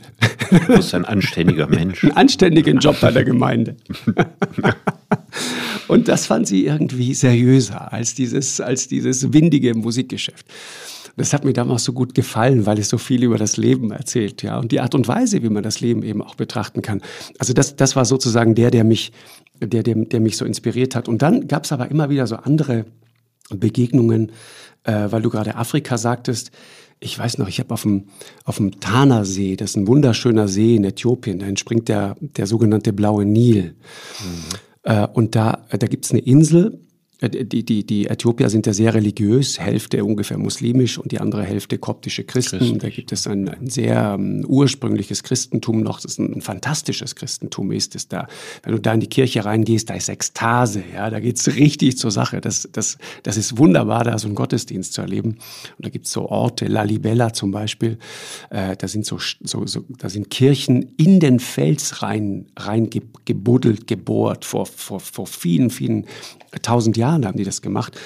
Du bist ein anständiger Mensch. Einen anständigen Job bei der Gemeinde. und das fand sie irgendwie seriöser als dieses, als dieses windige Musikgeschäft. Das hat mir damals so gut gefallen, weil es so viel über das Leben erzählt, ja, und die Art und Weise, wie man das Leben eben auch betrachten kann. Also das, das war sozusagen der, der mich, der, der, der mich so inspiriert hat. Und dann gab es aber immer wieder so andere Begegnungen, äh, weil du gerade Afrika sagtest ich weiß noch, ich habe auf dem, auf dem Tana-See, das ist ein wunderschöner See in Äthiopien, da entspringt der, der sogenannte blaue Nil. Mhm. Äh, und da, da gibt es eine Insel, die, die, die Äthiopier sind ja sehr religiös, Hälfte ungefähr muslimisch und die andere Hälfte koptische Christen. Christlich. Da gibt es ein, ein sehr um, ursprüngliches Christentum noch, das ist ein, ein, fantastisches Christentum ist es da. Wenn du da in die Kirche reingehst, da ist Ekstase, ja, da geht's richtig zur Sache. Das, das, das ist wunderbar, da so einen Gottesdienst zu erleben. Und da gibt's so Orte, Lalibella zum Beispiel, äh, da sind so, so, so, da sind Kirchen in den Fels rein, rein gebuddelt, gebohrt vor, vor, vor vielen, vielen tausend Jahren haben die das gemacht,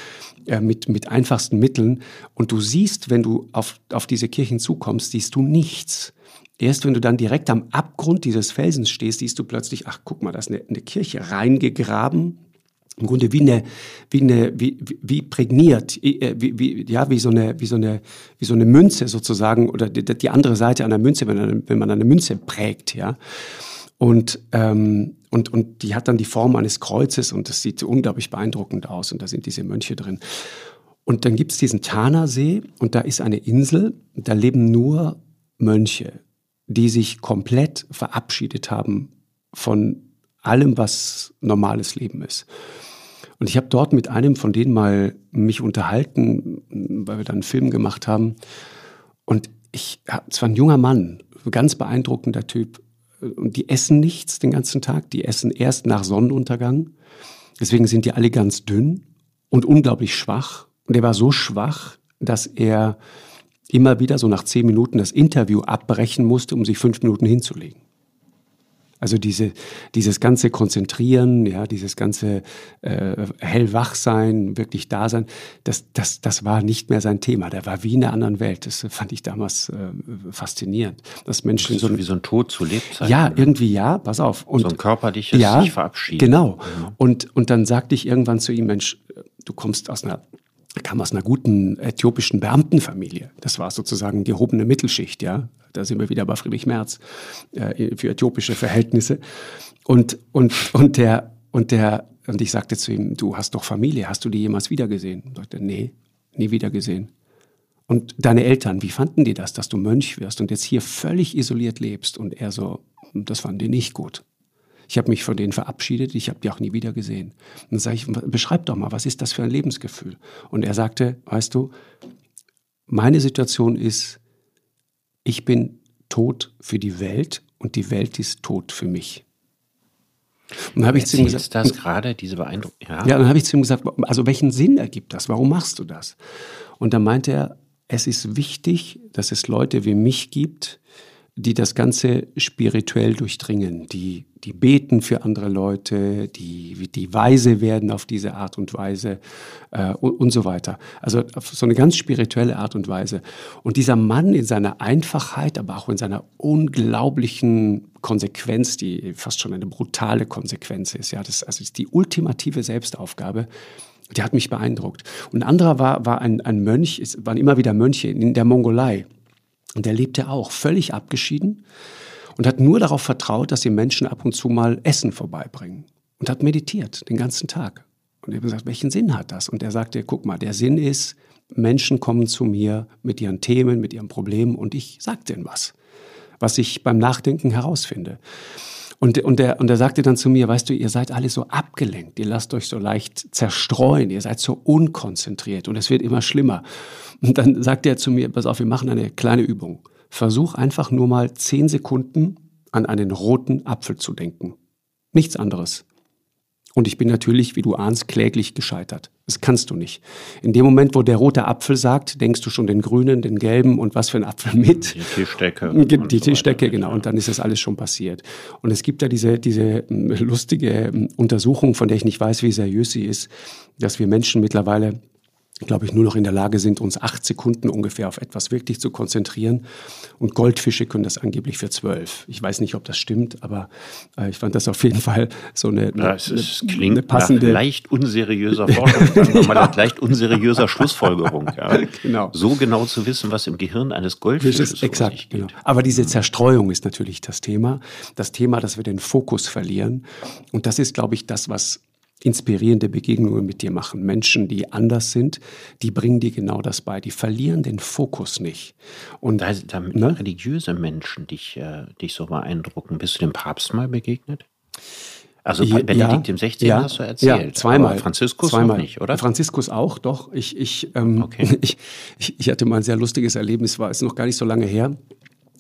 äh, mit, mit einfachsten Mitteln. Und du siehst, wenn du auf, auf diese Kirchen zukommst, siehst du nichts. Erst wenn du dann direkt am Abgrund dieses Felsens stehst, siehst du plötzlich, ach guck mal, da ist eine, eine Kirche reingegraben, im Grunde wie eine, wie eine, wie, wie prägniert, äh, wie, wie, ja, wie so eine, wie so eine, wie so eine Münze sozusagen oder die, die andere Seite einer Münze, wenn, wenn man eine Münze prägt, ja. Und, ähm, und, und die hat dann die Form eines Kreuzes und das sieht unglaublich beeindruckend aus und da sind diese Mönche drin. Und dann gibt es diesen Tana-See und da ist eine Insel, da leben nur Mönche, die sich komplett verabschiedet haben von allem, was normales Leben ist. Und ich habe dort mit einem von denen mal mich unterhalten, weil wir dann einen Film gemacht haben. Und ich, es war ein junger Mann, ganz beeindruckender Typ. Und die essen nichts den ganzen Tag, die essen erst nach Sonnenuntergang. Deswegen sind die alle ganz dünn und unglaublich schwach. Und er war so schwach, dass er immer wieder so nach zehn Minuten das Interview abbrechen musste, um sich fünf Minuten hinzulegen. Also diese, dieses ganze Konzentrieren, ja, dieses ganze äh, hellwach sein, wirklich da sein, das, das, das war nicht mehr sein Thema. Der war wie in einer anderen Welt. Das fand ich damals äh, faszinierend. Dass Menschen so, wie so ein Tod zu Lebzeiten. Ja, irgendwie ja, pass auf. Und, so ein körperliches ja, sich verabschieden. Genau. Mhm. Und, und dann sagte ich irgendwann zu ihm, Mensch, du kommst aus einer er kam aus einer guten äthiopischen Beamtenfamilie. Das war sozusagen gehobene Mittelschicht, ja. Da sind wir wieder bei Friedrich Merz äh, für äthiopische Verhältnisse. Und, und, und der, und der, und ich sagte zu ihm, du hast doch Familie, hast du die jemals wiedergesehen? Und sagte, nee, nie wiedergesehen. Und deine Eltern, wie fanden die das, dass du Mönch wirst und jetzt hier völlig isoliert lebst? Und er so, das fanden die nicht gut. Ich habe mich von denen verabschiedet, ich habe die auch nie wieder gesehen. Und dann sage ich, beschreib doch mal, was ist das für ein Lebensgefühl? Und er sagte, weißt du, meine Situation ist, ich bin tot für die Welt und die Welt ist tot für mich. Und dann habe ich zu ihm gesagt, das gerade diese Beeindruckung. Ja. ja, dann habe ich zu ihm gesagt, also welchen Sinn ergibt das? Warum machst du das? Und dann meinte er, es ist wichtig, dass es Leute wie mich gibt, die das Ganze spirituell durchdringen, die, die beten für andere Leute, die, die weise werden auf diese Art und Weise äh, und, und so weiter. Also auf so eine ganz spirituelle Art und Weise. Und dieser Mann in seiner Einfachheit, aber auch in seiner unglaublichen Konsequenz, die fast schon eine brutale Konsequenz ist, ja, das also ist die ultimative Selbstaufgabe, der hat mich beeindruckt. Und ein anderer war, war ein, ein Mönch, es waren immer wieder Mönche in der Mongolei. Und der lebte auch völlig abgeschieden und hat nur darauf vertraut, dass die Menschen ab und zu mal Essen vorbeibringen. Und hat meditiert den ganzen Tag. Und ich habe gesagt, welchen Sinn hat das? Und er sagte, guck mal, der Sinn ist, Menschen kommen zu mir mit ihren Themen, mit ihren Problemen und ich sage denen was, was ich beim Nachdenken herausfinde. Und, und, der, und er sagte dann zu mir, weißt du, ihr seid alle so abgelenkt, ihr lasst euch so leicht zerstreuen, ihr seid so unkonzentriert und es wird immer schlimmer. Und dann sagte er zu mir, pass auf, wir machen eine kleine Übung. Versuch einfach nur mal zehn Sekunden an einen roten Apfel zu denken. Nichts anderes. Und ich bin natürlich, wie du ahnst, kläglich gescheitert. Das kannst du nicht. In dem Moment, wo der rote Apfel sagt, denkst du schon den grünen, den gelben und was für ein Apfel mit. Die Tischdecke. Die Tischdecke, so genau. Und dann ist das alles schon passiert. Und es gibt da diese, diese hm, lustige hm, Untersuchung, von der ich nicht weiß, wie seriös sie ist, dass wir Menschen mittlerweile glaube ich, nur noch in der Lage sind, uns acht Sekunden ungefähr auf etwas wirklich zu konzentrieren. Und Goldfische können das angeblich für zwölf. Ich weiß nicht, ob das stimmt, aber äh, ich fand das auf jeden Fall so eine, ja, es, eine, klingt eine passende, nach leicht unseriöser Forschung, ja. nach leicht unseriöser Schlussfolgerung. Ja. Genau. So genau zu wissen, was im Gehirn eines Goldfisches ist. Exakt, genau. Aber diese Zerstreuung ist natürlich das Thema. Das Thema, dass wir den Fokus verlieren. Und das ist, glaube ich, das, was inspirierende Begegnungen mit dir machen. Menschen, die anders sind, die bringen dir genau das bei. Die verlieren den Fokus nicht. Und da, da ne? religiöse Menschen dich, äh, dich so beeindrucken. Bist du dem Papst mal begegnet? Also ja, Benedikt im 16. Ja, hast du erzählt. Ja, zweimal. Aber Franziskus zweimal. nicht, oder? Franziskus auch, doch. Ich, ich, ähm, okay. ich, ich hatte mal ein sehr lustiges Erlebnis, war es noch gar nicht so lange her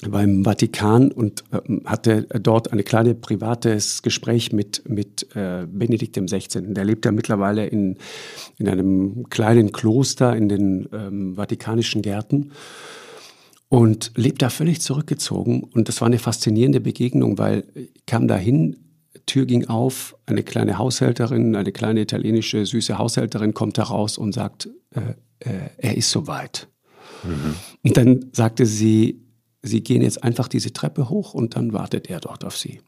beim Vatikan und äh, hatte dort ein kleines privates Gespräch mit, mit äh, Benedikt XVI. Der lebt ja mittlerweile in, in einem kleinen Kloster in den ähm, Vatikanischen Gärten und lebt da völlig zurückgezogen. Und das war eine faszinierende Begegnung, weil ich kam dahin, Tür ging auf, eine kleine Haushälterin, eine kleine italienische süße Haushälterin kommt heraus und sagt, äh, äh, er ist soweit. Mhm. Und dann sagte sie, Sie gehen jetzt einfach diese Treppe hoch und dann wartet er dort auf Sie.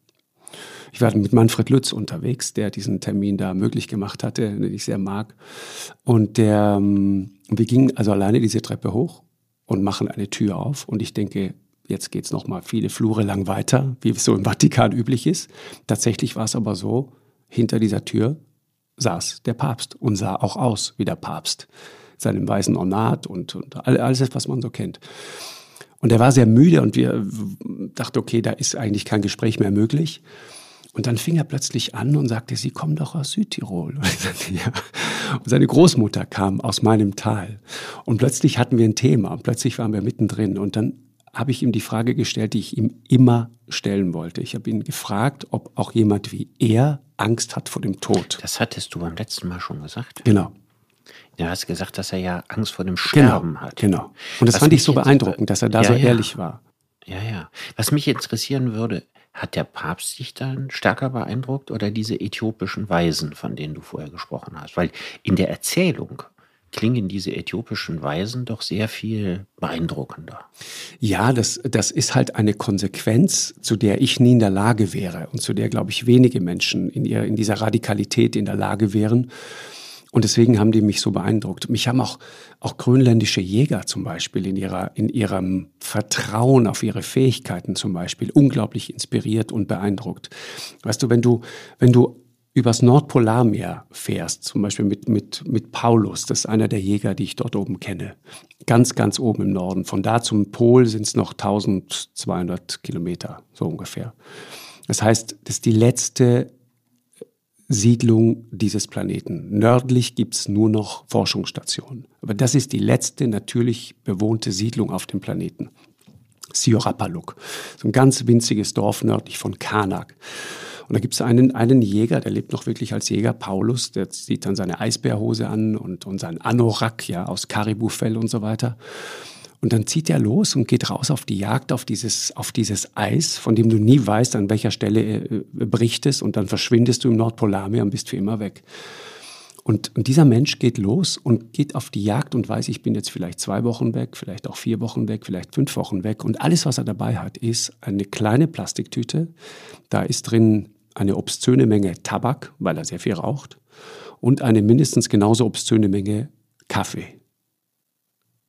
Ich war mit Manfred Lütz unterwegs, der diesen Termin da möglich gemacht hatte, den ich sehr mag. Und der, ähm, wir gingen also alleine diese Treppe hoch und machen eine Tür auf. Und ich denke, jetzt geht's noch mal viele Flure lang weiter, wie es so im Vatikan üblich ist. Tatsächlich war es aber so, hinter dieser Tür saß der Papst und sah auch aus wie der Papst. Seinem weißen Ornat und, und alles, was man so kennt. Und er war sehr müde und wir dachten, okay, da ist eigentlich kein Gespräch mehr möglich. Und dann fing er plötzlich an und sagte, Sie kommen doch aus Südtirol. Und, sagte, ja. und seine Großmutter kam aus meinem Tal. Und plötzlich hatten wir ein Thema und plötzlich waren wir mittendrin. Und dann habe ich ihm die Frage gestellt, die ich ihm immer stellen wollte. Ich habe ihn gefragt, ob auch jemand wie er Angst hat vor dem Tod. Das hattest du beim letzten Mal schon gesagt. Genau. Du hast gesagt, dass er ja Angst vor dem Sterben genau, hat. Genau. Und das Was fand ich so beeindruckend, dass er da ja, so ehrlich war. Ja, ja. Was mich interessieren würde, hat der Papst dich dann stärker beeindruckt oder diese äthiopischen Weisen, von denen du vorher gesprochen hast? Weil in der Erzählung klingen diese äthiopischen Weisen doch sehr viel beeindruckender. Ja, das, das ist halt eine Konsequenz, zu der ich nie in der Lage wäre und zu der, glaube ich, wenige Menschen in, ihr, in dieser Radikalität in der Lage wären. Und deswegen haben die mich so beeindruckt. Mich haben auch, auch grönländische Jäger zum Beispiel in, ihrer, in ihrem Vertrauen auf ihre Fähigkeiten zum Beispiel unglaublich inspiriert und beeindruckt. Weißt du, wenn du, wenn du übers Nordpolarmeer fährst, zum Beispiel mit, mit, mit Paulus, das ist einer der Jäger, die ich dort oben kenne, ganz, ganz oben im Norden. Von da zum Pol sind es noch 1200 Kilometer, so ungefähr. Das heißt, das ist die letzte Siedlung dieses Planeten. Nördlich gibt es nur noch Forschungsstationen. Aber das ist die letzte natürlich bewohnte Siedlung auf dem Planeten. Siorapaluk. So ein ganz winziges Dorf nördlich von Karnak. Und da gibt es einen, einen Jäger, der lebt noch wirklich als Jäger, Paulus, der zieht dann seine Eisbärhose an und, und sein Anorak ja, aus Karibufell und so weiter. Und dann zieht er los und geht raus auf die Jagd, auf dieses, auf dieses Eis, von dem du nie weißt, an welcher Stelle äh, bricht es. Und dann verschwindest du im Nordpolarmeer und bist für immer weg. Und, und dieser Mensch geht los und geht auf die Jagd und weiß, ich bin jetzt vielleicht zwei Wochen weg, vielleicht auch vier Wochen weg, vielleicht fünf Wochen weg. Und alles, was er dabei hat, ist eine kleine Plastiktüte. Da ist drin eine obszöne Menge Tabak, weil er sehr viel raucht, und eine mindestens genauso obszöne Menge Kaffee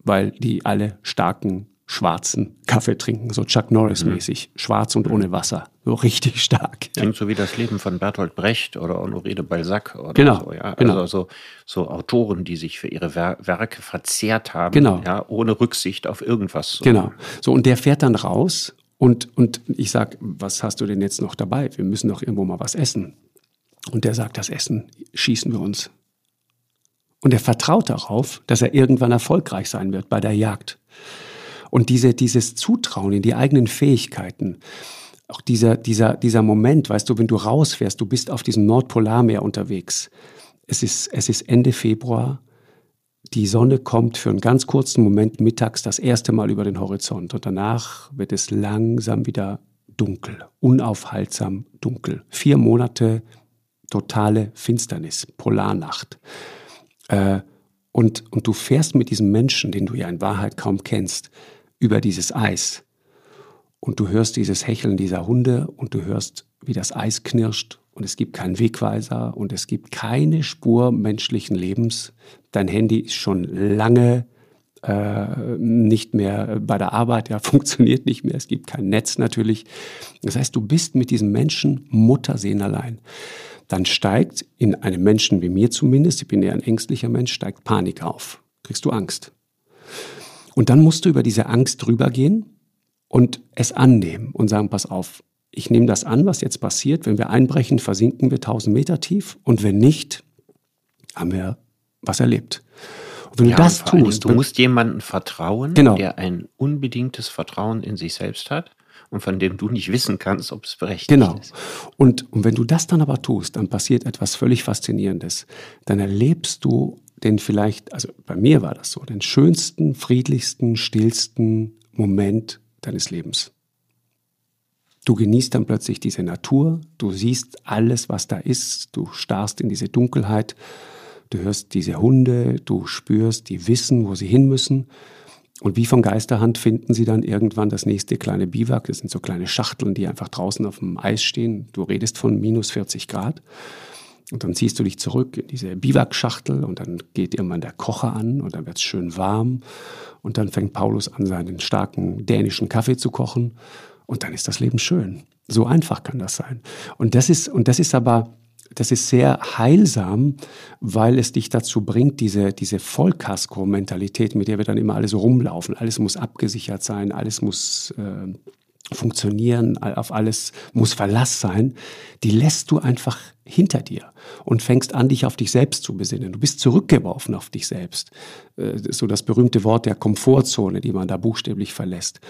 weil die alle starken schwarzen Kaffee trinken, so Chuck Norris-mäßig, mhm. schwarz und ohne Wasser, so richtig stark. Klingt so wie das Leben von Bertolt Brecht oder Honoré de Balzac oder genau, so, ja. Genau. Also so, so Autoren, die sich für ihre Wer Werke verzehrt haben, genau. ja, ohne Rücksicht auf irgendwas. So. Genau. So, und der fährt dann raus und, und ich sag, was hast du denn jetzt noch dabei? Wir müssen doch irgendwo mal was essen. Und der sagt, das Essen schießen wir uns und er vertraut darauf, dass er irgendwann erfolgreich sein wird bei der Jagd. Und diese, dieses Zutrauen in die eigenen Fähigkeiten auch dieser, dieser, dieser Moment, weißt du, wenn du rausfährst, du bist auf diesem Nordpolarmeer unterwegs. Es ist, es ist Ende Februar. Die Sonne kommt für einen ganz kurzen Moment mittags das erste Mal über den Horizont und danach wird es langsam wieder dunkel, unaufhaltsam dunkel. Vier Monate totale Finsternis, Polarnacht. Äh, und, und du fährst mit diesem Menschen, den du ja in Wahrheit kaum kennst, über dieses Eis. Und du hörst dieses Hecheln dieser Hunde und du hörst, wie das Eis knirscht und es gibt keinen Wegweiser und es gibt keine Spur menschlichen Lebens. Dein Handy ist schon lange äh, nicht mehr bei der Arbeit, ja, funktioniert nicht mehr. Es gibt kein Netz natürlich. Das heißt, du bist mit diesem Menschen Muttersehen allein dann steigt in einem Menschen wie mir zumindest, ich bin eher ein ängstlicher Mensch, steigt Panik auf. Kriegst du Angst. Und dann musst du über diese Angst drüber gehen und es annehmen und sagen, pass auf, ich nehme das an, was jetzt passiert. Wenn wir einbrechen, versinken wir 1000 Meter tief und wenn nicht, haben wir was erlebt. Und wenn ja, du das tust, du musst jemandem vertrauen, genau. der ein unbedingtes Vertrauen in sich selbst hat und von dem du nicht wissen kannst, ob es berechtigt genau. ist. Und, und wenn du das dann aber tust, dann passiert etwas völlig Faszinierendes. Dann erlebst du den vielleicht, also bei mir war das so, den schönsten, friedlichsten, stillsten Moment deines Lebens. Du genießt dann plötzlich diese Natur, du siehst alles, was da ist, du starrst in diese Dunkelheit, du hörst diese Hunde, du spürst, die wissen, wo sie hin müssen und wie von Geisterhand finden sie dann irgendwann das nächste kleine Biwak. Das sind so kleine Schachteln, die einfach draußen auf dem Eis stehen. Du redest von minus 40 Grad. Und dann ziehst du dich zurück in diese Biwakschachtel und dann geht irgendwann der Kocher an und dann wird es schön warm. Und dann fängt Paulus an, seinen starken dänischen Kaffee zu kochen. Und dann ist das Leben schön. So einfach kann das sein. Und das ist, und das ist aber das ist sehr heilsam, weil es dich dazu bringt, diese, diese Vollkasko-Mentalität, mit der wir dann immer alle so rumlaufen. Alles muss abgesichert sein, alles muss äh, funktionieren, auf alles muss Verlass sein. Die lässt du einfach hinter dir und fängst an, dich auf dich selbst zu besinnen. Du bist zurückgeworfen auf dich selbst. Äh, so das berühmte Wort der Komfortzone, die man da buchstäblich verlässt.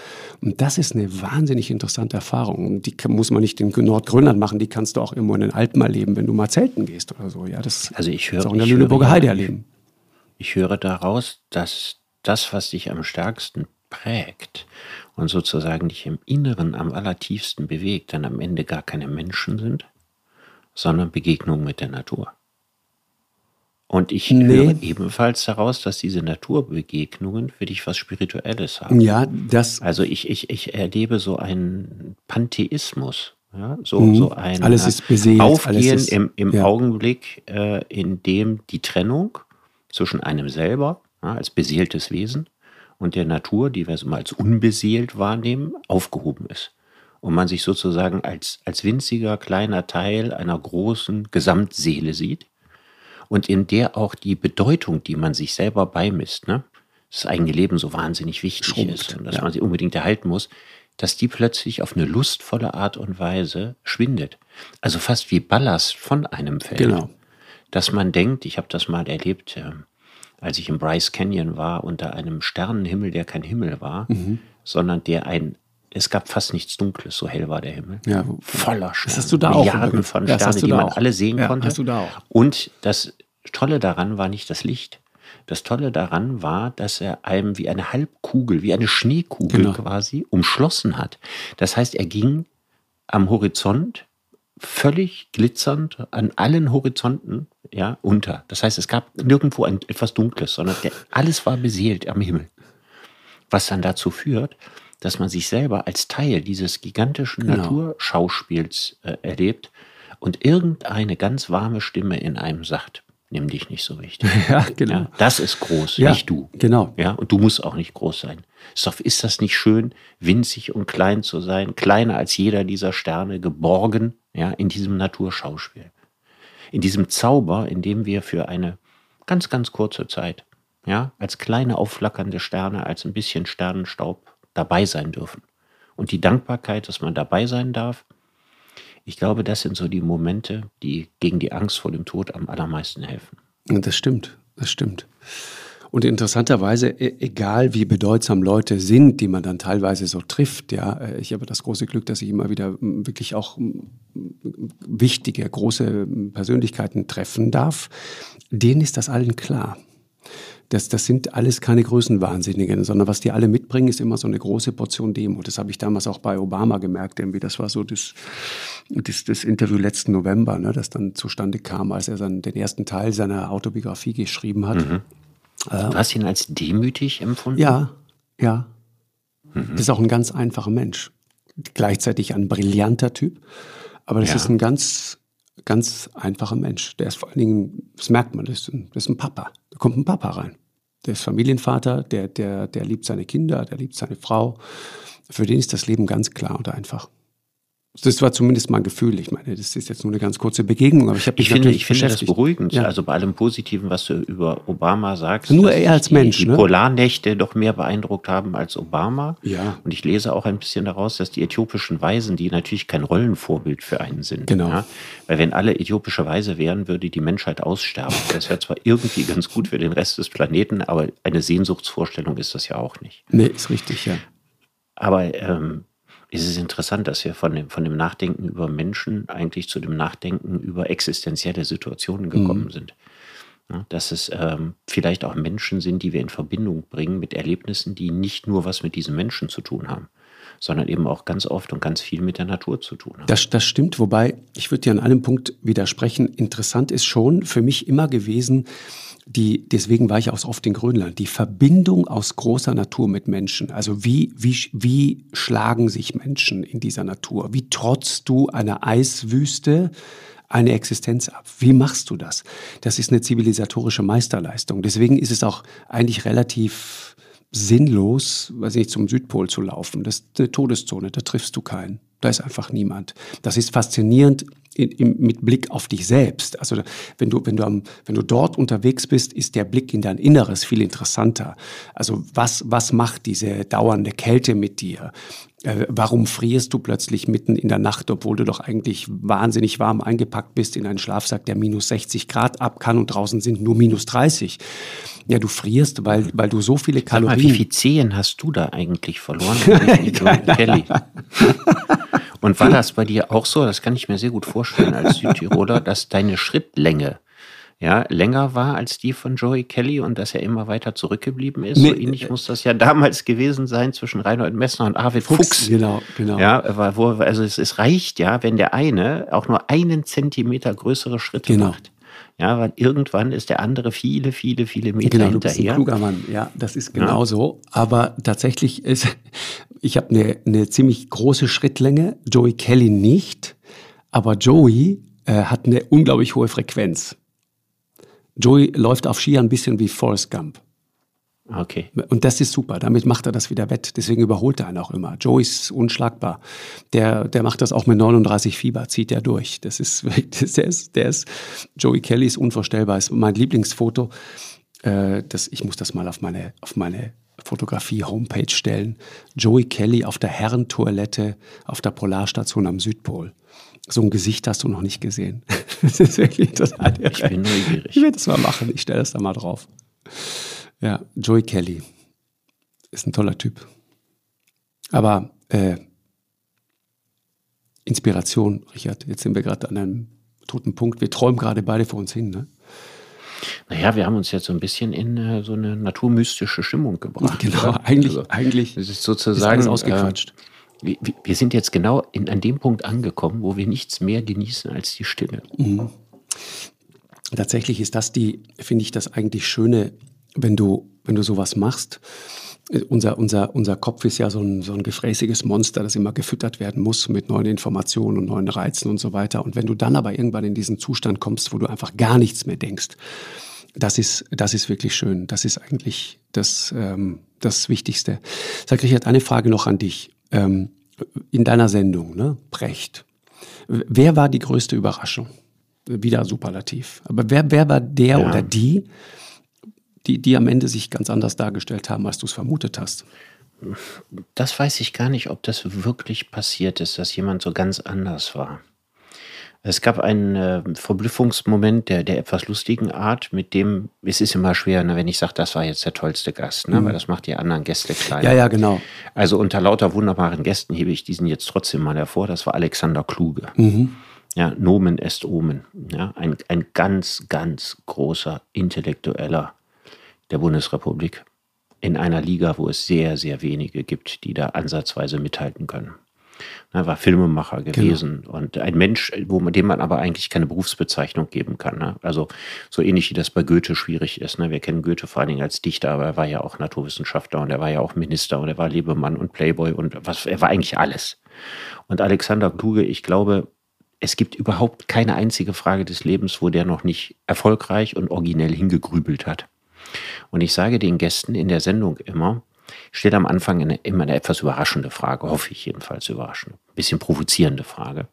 Und das ist eine wahnsinnig interessante Erfahrung. Die muss man nicht in Nordgrönland machen, die kannst du auch irgendwo in den Alpen erleben, wenn du mal zelten gehst oder so. Ja, das also ich höre, auch in der Lüneburger Heide erleben. Ich höre daraus, dass das, was dich am stärksten prägt und sozusagen dich im Inneren am allertiefsten bewegt, dann am Ende gar keine Menschen sind, sondern Begegnungen mit der Natur. Und ich nee. höre ebenfalls daraus, dass diese Naturbegegnungen für dich was Spirituelles haben. Ja, das. Also ich, ich, ich erlebe so einen Pantheismus. Ja, so, mhm. so ein alles ist beseelt, Aufgehen ist, im, im ja. Augenblick, äh, in dem die Trennung zwischen einem selber ja, als beseeltes Wesen und der Natur, die wir so mal als unbeseelt wahrnehmen, aufgehoben ist und man sich sozusagen als, als winziger kleiner Teil einer großen Gesamtseele sieht und in der auch die Bedeutung, die man sich selber beimisst, ne, das eigene Leben so wahnsinnig wichtig Schrumpft, ist und dass ja. man sie unbedingt erhalten muss, dass die plötzlich auf eine lustvolle Art und Weise schwindet. Also fast wie Ballast von einem fällt. Genau. Dass man denkt, ich habe das mal erlebt, äh, als ich im Bryce Canyon war, unter einem Sternenhimmel, der kein Himmel war, mhm. sondern der ein es gab fast nichts Dunkles, so hell war der Himmel. Ja, voller Sterne. Das hast du da auch. Milliarden von ja, Sternen, die man auch. alle sehen ja, konnte. Hast du da auch. Und das Tolle daran war nicht das Licht. Das Tolle daran war, dass er einem wie eine Halbkugel, wie eine Schneekugel genau. quasi umschlossen hat. Das heißt, er ging am Horizont völlig glitzernd an allen Horizonten ja, unter. Das heißt, es gab nirgendwo ein, etwas Dunkles, sondern der, alles war beseelt am Himmel. Was dann dazu führt, dass man sich selber als Teil dieses gigantischen genau. Naturschauspiels äh, erlebt und irgendeine ganz warme Stimme in einem sagt, nimm dich nicht so wichtig. Ja, genau. Ja, das ist groß, ja, nicht du. Genau. Ja, und du musst auch nicht groß sein. Ist das nicht schön, winzig und klein zu sein, kleiner als jeder dieser Sterne, geborgen, ja, in diesem Naturschauspiel. In diesem Zauber, in dem wir für eine ganz, ganz kurze Zeit, ja, als kleine aufflackernde Sterne, als ein bisschen Sternenstaub dabei sein dürfen. Und die Dankbarkeit, dass man dabei sein darf, ich glaube, das sind so die Momente, die gegen die Angst vor dem Tod am allermeisten helfen. Das stimmt, das stimmt. Und interessanterweise, e, egal wie bedeutsam Leute sind, die man dann teilweise so trifft, ja, äh, ich habe das große Glück, dass ich immer wieder wirklich auch wichtige, große Persönlichkeiten treffen darf, denen ist das allen klar. Das, das sind alles keine Größenwahnsinnigen, sondern was die alle mitbringen, ist immer so eine große Portion Demo. Das habe ich damals auch bei Obama gemerkt, irgendwie. Das war so das, das, das Interview letzten November, ne, das dann zustande kam, als er dann den ersten Teil seiner Autobiografie geschrieben hat. Mhm. Du hast ihn als demütig empfunden? Ja, ja. Mhm. Das ist auch ein ganz einfacher Mensch. Gleichzeitig ein brillanter Typ. Aber das ja. ist ein ganz, ganz einfacher Mensch. Der ist vor allen Dingen, das merkt man, das ist ein, das ist ein Papa. Da kommt ein Papa rein. Der ist Familienvater, der, der, der liebt seine Kinder, der liebt seine Frau. Für den ist das Leben ganz klar und einfach. Das war zumindest mein Gefühl. Ich meine, das ist jetzt nur eine ganz kurze Begegnung, aber ich habe Ich finde, ich finde das beruhigend. Ja. Also bei allem Positiven, was du über Obama sagst. Nur er als Mensch. Die, die ne? Polarnächte doch mehr beeindruckt haben als Obama. Ja. Und ich lese auch ein bisschen daraus, dass die äthiopischen Weisen, die natürlich kein Rollenvorbild für einen sind. Genau. Ja? Weil wenn alle äthiopische Weise wären, würde die Menschheit aussterben. Das wäre zwar irgendwie ganz gut für den Rest des Planeten, aber eine Sehnsuchtsvorstellung ist das ja auch nicht. Nee, ist richtig, ja. Aber ähm, ist es interessant, dass wir von dem, von dem Nachdenken über Menschen eigentlich zu dem Nachdenken über existenzielle Situationen gekommen mhm. sind. Ja, dass es ähm, vielleicht auch Menschen sind, die wir in Verbindung bringen mit Erlebnissen, die nicht nur was mit diesen Menschen zu tun haben, sondern eben auch ganz oft und ganz viel mit der Natur zu tun haben. Das, das stimmt, wobei ich würde dir an einem Punkt widersprechen. Interessant ist schon für mich immer gewesen, die, deswegen war ich auch oft in Grönland, die Verbindung aus großer Natur mit Menschen. Also wie, wie, wie schlagen sich Menschen in dieser Natur? Wie trotzt du einer Eiswüste eine Existenz ab? Wie machst du das? Das ist eine zivilisatorische Meisterleistung. Deswegen ist es auch eigentlich relativ sinnlos, weiß nicht, zum Südpol zu laufen. Das ist eine Todeszone, da triffst du keinen. Da ist einfach niemand. Das ist faszinierend in, in, mit Blick auf dich selbst. Also wenn du, wenn, du am, wenn du dort unterwegs bist, ist der Blick in dein Inneres viel interessanter. Also was, was macht diese dauernde Kälte mit dir? Äh, warum frierst du plötzlich mitten in der Nacht, obwohl du doch eigentlich wahnsinnig warm eingepackt bist in einen Schlafsack, der minus 60 Grad ab kann und draußen sind nur minus 30? Ja, du frierst, weil, weil du so viele Kalorien... Sag mal, wie viele Zehen hast du da eigentlich verloren? Kelly? Und war das bei dir auch so? Das kann ich mir sehr gut vorstellen als Südtiroler, dass deine Schrittlänge ja, länger war als die von Joey Kelly und dass er immer weiter zurückgeblieben ist. Nee, so ähnlich äh, muss das ja damals gewesen sein zwischen Reinhold Messner und Arvid Fuchs. Fuchs. Genau, genau. Ja, wo, also es, es, reicht ja, wenn der eine auch nur einen Zentimeter größere Schritte genau. macht. Ja, weil irgendwann ist der andere viele, viele, viele Meter genau, hinterher. Du bist ein kluger Mann, ja, das ist genau ja. so. Aber tatsächlich ist, ich habe eine, eine ziemlich große Schrittlänge, Joey Kelly nicht, aber Joey äh, hat eine unglaublich hohe Frequenz. Joey läuft auf Ski ein bisschen wie Forrest Gump. Okay. Und das ist super. Damit macht er das wieder wett. Deswegen überholt er einen auch immer. Joey ist unschlagbar. Der, der macht das auch mit 39 Fieber, zieht er durch. Das ist, der ist, der ist, Joey Kelly ist unvorstellbar. Ist mein Lieblingsfoto. Äh, das, ich muss das mal auf meine, auf meine Fotografie-Homepage stellen. Joey Kelly auf der Herrentoilette auf der Polarstation am Südpol. So ein Gesicht hast du noch nicht gesehen. Das ist wirklich total Ich bin neugierig. Ich werde das mal machen. Ich stelle das da mal drauf. Ja, Joey Kelly ist ein toller Typ. Aber äh, Inspiration, Richard, jetzt sind wir gerade an einem toten Punkt. Wir träumen gerade beide vor uns hin, ne? Naja, wir haben uns jetzt so ein bisschen in äh, so eine naturmystische Stimmung gebracht. Genau, eigentlich, also, eigentlich das ist sozusagen ist ausgequatscht. Äh, wir, sind jetzt genau in, an dem Punkt angekommen, wo wir nichts mehr genießen als die Stille. Mhm. Tatsächlich ist das die, finde ich, das eigentlich Schöne wenn du, wenn du sowas machst, äh, unser, unser, unser Kopf ist ja so ein, so ein gefräßiges Monster, das immer gefüttert werden muss mit neuen Informationen und neuen Reizen und so weiter. Und wenn du dann aber irgendwann in diesen Zustand kommst, wo du einfach gar nichts mehr denkst, das ist, das ist wirklich schön. Das ist eigentlich das, ähm, das Wichtigste. Sag Richard, eine Frage noch an dich. Ähm, in deiner Sendung, ne? Brecht. Wer war die größte Überraschung? Wieder superlativ. Aber wer, wer war der ja. oder die, die, die am Ende sich ganz anders dargestellt haben, als du es vermutet hast. Das weiß ich gar nicht, ob das wirklich passiert ist, dass jemand so ganz anders war. Es gab einen äh, Verblüffungsmoment der, der etwas lustigen Art, mit dem, es ist immer schwer, ne, wenn ich sage, das war jetzt der tollste Gast, ne, mhm. weil das macht die anderen Gäste kleiner. Ja, ja, genau. Also unter lauter wunderbaren Gästen hebe ich diesen jetzt trotzdem mal hervor. Das war Alexander Kluge. Mhm. Ja, Nomen est Omen. Ja, ein, ein ganz, ganz großer Intellektueller der Bundesrepublik in einer Liga, wo es sehr, sehr wenige gibt, die da ansatzweise mithalten können. Er war Filmemacher genau. gewesen genau. und ein Mensch, wo man, dem man aber eigentlich keine Berufsbezeichnung geben kann. Ne? Also so ähnlich wie das bei Goethe schwierig ist. Ne? Wir kennen Goethe vor allen Dingen als Dichter, aber er war ja auch Naturwissenschaftler und er war ja auch Minister und er war Lebemann und Playboy und was, er war eigentlich alles. Und Alexander Kluge, ich glaube, es gibt überhaupt keine einzige Frage des Lebens, wo der noch nicht erfolgreich und originell hingegrübelt hat. Und ich sage den Gästen in der Sendung immer, stellt am Anfang eine, immer eine etwas überraschende Frage, hoffe ich jedenfalls überraschend, ein bisschen provozierende Frage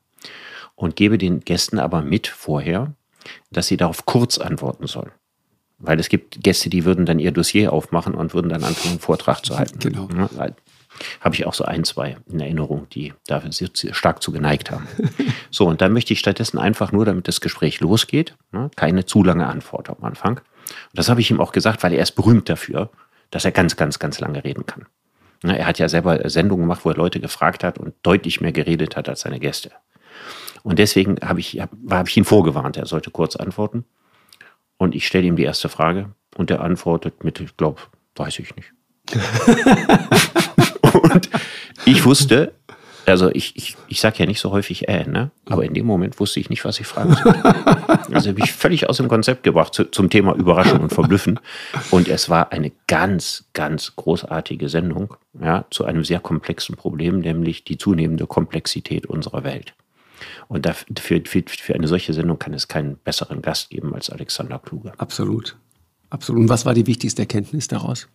und gebe den Gästen aber mit vorher, dass sie darauf kurz antworten sollen. Weil es gibt Gäste, die würden dann ihr Dossier aufmachen und würden dann anfangen, einen Vortrag zu halten. Genau. Habe ich auch so ein, zwei in Erinnerung, die dafür stark zu geneigt haben. so, und dann möchte ich stattdessen einfach nur, damit das Gespräch losgeht, ne, keine zu lange Antwort am Anfang. Und das habe ich ihm auch gesagt, weil er ist berühmt dafür, dass er ganz, ganz, ganz lange reden kann. Er hat ja selber Sendungen gemacht, wo er Leute gefragt hat und deutlich mehr geredet hat als seine Gäste. Und deswegen habe ich, hab, hab ich ihn vorgewarnt, er sollte kurz antworten. Und ich stelle ihm die erste Frage und er antwortet mit, ich glaube, weiß ich nicht. und ich wusste, also ich, ich, ich sage ja nicht so häufig äh, ne? aber in dem Moment wusste ich nicht, was ich fragen sollte. Also habe ich völlig aus dem Konzept gebracht zu, zum Thema Überraschen und Verblüffen. Und es war eine ganz, ganz großartige Sendung ja, zu einem sehr komplexen Problem, nämlich die zunehmende Komplexität unserer Welt. Und dafür, für, für eine solche Sendung kann es keinen besseren Gast geben als Alexander Kluge. Absolut. Absolut. Und was war die wichtigste Erkenntnis daraus?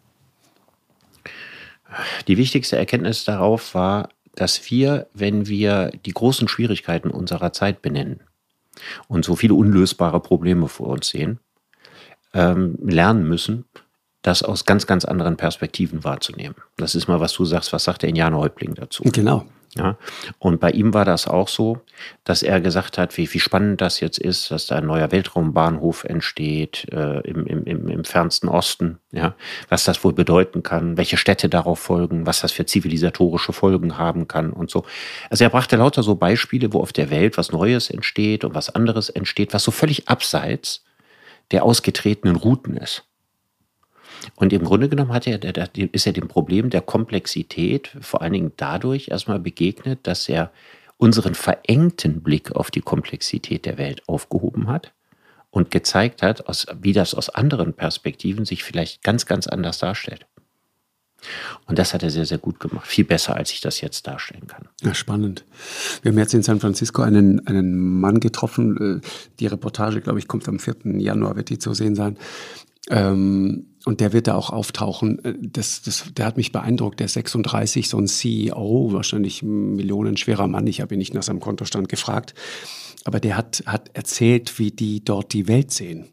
Die wichtigste Erkenntnis darauf war, dass wir, wenn wir die großen Schwierigkeiten unserer Zeit benennen und so viele unlösbare Probleme vor uns sehen, ähm, lernen müssen, das aus ganz, ganz anderen Perspektiven wahrzunehmen. Das ist mal, was du sagst, was sagt der Indianer Häuptling dazu? Genau. Ja, und bei ihm war das auch so, dass er gesagt hat, wie, wie spannend das jetzt ist, dass da ein neuer Weltraumbahnhof entsteht äh, im, im, im fernsten Osten, ja, was das wohl bedeuten kann, welche Städte darauf folgen, was das für zivilisatorische Folgen haben kann und so. Also er brachte lauter so Beispiele, wo auf der Welt was Neues entsteht und was anderes entsteht, was so völlig abseits der ausgetretenen Routen ist. Und im Grunde genommen hat er, ist er dem Problem der Komplexität vor allen Dingen dadurch erstmal begegnet, dass er unseren verengten Blick auf die Komplexität der Welt aufgehoben hat und gezeigt hat, wie das aus anderen Perspektiven sich vielleicht ganz, ganz anders darstellt. Und das hat er sehr, sehr gut gemacht. Viel besser, als ich das jetzt darstellen kann. Ja, spannend. Wir haben jetzt in San Francisco einen, einen Mann getroffen. Äh, die Reportage, glaube ich, kommt am 4. Januar, wird die zu sehen sein. Ähm, und der wird da auch auftauchen. Äh, das, das, der hat mich beeindruckt. Der ist 36, so ein CEO, wahrscheinlich ein millionenschwerer Mann. Ich habe ihn nicht nach seinem Kontostand gefragt. Aber der hat, hat erzählt, wie die dort die Welt sehen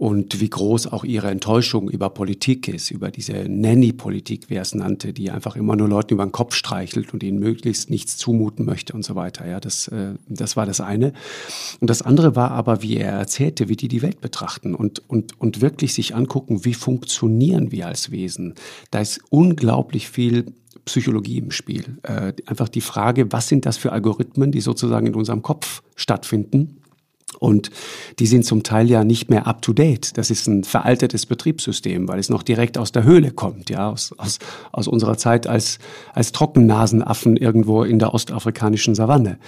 und wie groß auch ihre Enttäuschung über Politik ist, über diese Nanny-Politik, wie er es nannte, die einfach immer nur Leuten über den Kopf streichelt und ihnen möglichst nichts zumuten möchte und so weiter. Ja, das, äh, das war das eine. Und das andere war aber, wie er erzählte, wie die die Welt betrachten und, und, und wirklich sich angucken, wie funktionieren wir als Wesen. Da ist unglaublich viel Psychologie im Spiel. Äh, einfach die Frage, was sind das für Algorithmen, die sozusagen in unserem Kopf stattfinden? Und die sind zum Teil ja nicht mehr up to date. Das ist ein veraltetes Betriebssystem, weil es noch direkt aus der Höhle kommt, ja, aus, aus, aus unserer Zeit als, als Trockennasenaffen irgendwo in der ostafrikanischen Savanne.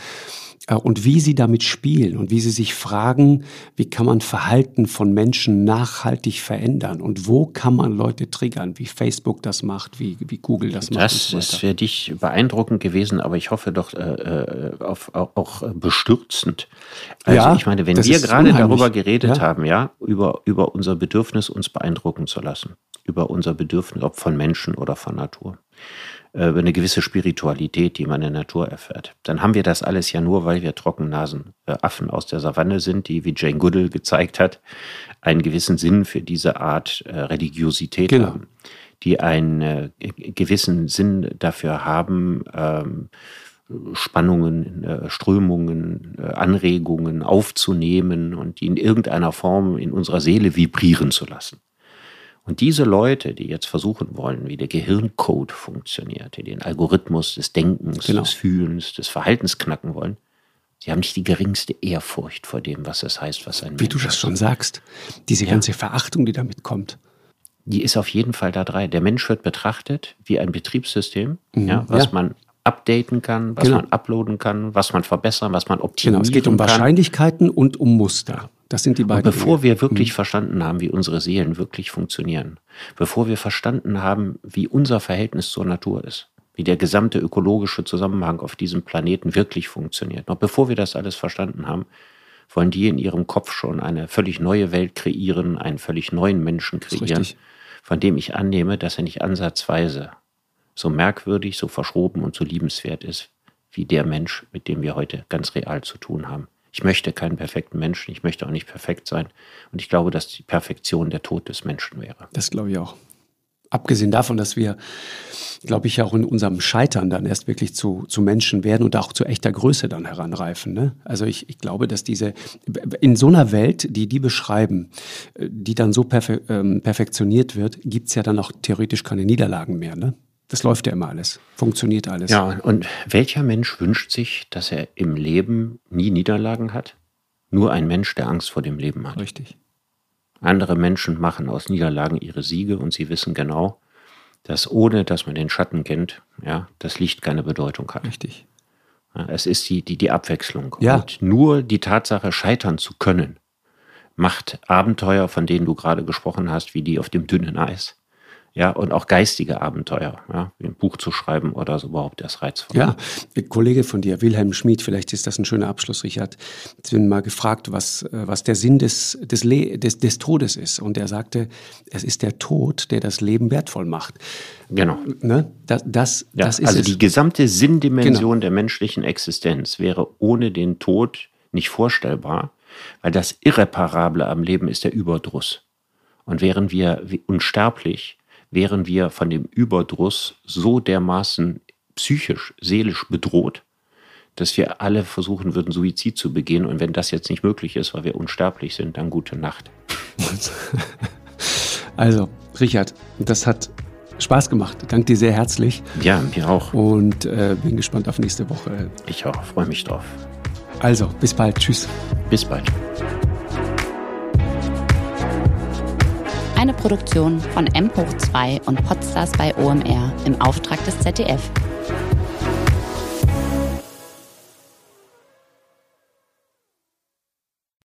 Äh, und wie sie damit spielen und wie sie sich fragen, wie kann man Verhalten von Menschen nachhaltig verändern und wo kann man Leute triggern, wie Facebook das macht, wie, wie Google das macht. Das so ist für dich beeindruckend gewesen, aber ich hoffe doch äh, äh auf, auch, auch bestürzend. Also ja, ich meine, wenn wir gerade unheimlich. darüber geredet ja. haben, ja, über, über unser Bedürfnis, uns beeindrucken zu lassen, über unser Bedürfnis, ob von Menschen oder von Natur äh, eine gewisse Spiritualität, die man in der Natur erfährt. Dann haben wir das alles ja nur, weil wir Trockennasen äh, Affen aus der Savanne sind, die, wie Jane Goodall gezeigt hat, einen gewissen Sinn für diese Art äh, Religiosität genau. haben, die einen äh, gewissen Sinn dafür haben, ähm, Spannungen, Strömungen, Anregungen aufzunehmen und die in irgendeiner Form in unserer Seele vibrieren zu lassen. Und diese Leute, die jetzt versuchen wollen, wie der Gehirncode funktioniert, die den Algorithmus des Denkens, genau. des Fühlens, des Verhaltens knacken wollen, sie haben nicht die geringste Ehrfurcht vor dem, was es heißt, was ein Wie Mensch du das schon sagst, diese ja. ganze Verachtung, die damit kommt. Die ist auf jeden Fall da drei. Der Mensch wird betrachtet wie ein Betriebssystem, mhm. ja, was ja. man updaten kann, was genau. man uploaden kann, was man verbessern, was man optimieren kann. Genau, es geht um kann. Wahrscheinlichkeiten und um Muster. Das sind die beiden. Und bevor wir wirklich mhm. verstanden haben, wie unsere Seelen wirklich funktionieren, bevor wir verstanden haben, wie unser Verhältnis zur Natur ist, wie der gesamte ökologische Zusammenhang auf diesem Planeten wirklich funktioniert, noch bevor wir das alles verstanden haben, wollen die in ihrem Kopf schon eine völlig neue Welt kreieren, einen völlig neuen Menschen kreieren, von dem ich annehme, dass er nicht ansatzweise so merkwürdig, so verschroben und so liebenswert ist wie der Mensch, mit dem wir heute ganz real zu tun haben. Ich möchte keinen perfekten Menschen, ich möchte auch nicht perfekt sein. Und ich glaube, dass die Perfektion der Tod des Menschen wäre. Das glaube ich auch. Abgesehen davon, dass wir, glaube ich, auch in unserem Scheitern dann erst wirklich zu, zu Menschen werden und auch zu echter Größe dann heranreifen. Ne? Also ich, ich glaube, dass diese, in so einer Welt, die die beschreiben, die dann so perfe ähm, perfektioniert wird, gibt es ja dann auch theoretisch keine Niederlagen mehr. Ne? Das läuft ja immer alles, funktioniert alles. Ja, und welcher Mensch wünscht sich, dass er im Leben nie Niederlagen hat? Nur ein Mensch, der Angst vor dem Leben hat. Richtig. Andere Menschen machen aus Niederlagen ihre Siege und sie wissen genau, dass ohne dass man den Schatten kennt, ja, das Licht keine Bedeutung hat. Richtig. Ja, es ist die, die, die Abwechslung. Ja. Und nur die Tatsache, scheitern zu können, macht Abenteuer, von denen du gerade gesprochen hast, wie die auf dem dünnen Eis, ja, und auch geistige Abenteuer, ja, wie ein Buch zu schreiben oder so überhaupt erst reizvoll. Ja, ein Kollege von dir, Wilhelm Schmid, vielleicht ist das ein schöner Abschluss, Richard, ihn mal gefragt, was, äh, was der Sinn des, des, Le des, des Todes ist. Und er sagte, es ist der Tod, der das Leben wertvoll macht. Genau. Ne? Das, das, ja, das ist also es. die gesamte Sinndimension genau. der menschlichen Existenz wäre ohne den Tod nicht vorstellbar, weil das Irreparable am Leben ist der Überdruss. Und wären wir unsterblich, wären wir von dem Überdruss so dermaßen psychisch, seelisch bedroht, dass wir alle versuchen würden, Suizid zu begehen. Und wenn das jetzt nicht möglich ist, weil wir unsterblich sind, dann gute Nacht. Also, Richard, das hat Spaß gemacht. Danke dir sehr herzlich. Ja, mir auch. Und äh, bin gespannt auf nächste Woche. Ich auch, freue mich drauf. Also, bis bald. Tschüss. Bis bald. Eine Produktion von M2 und Podstars bei OMR im Auftrag des ZDF.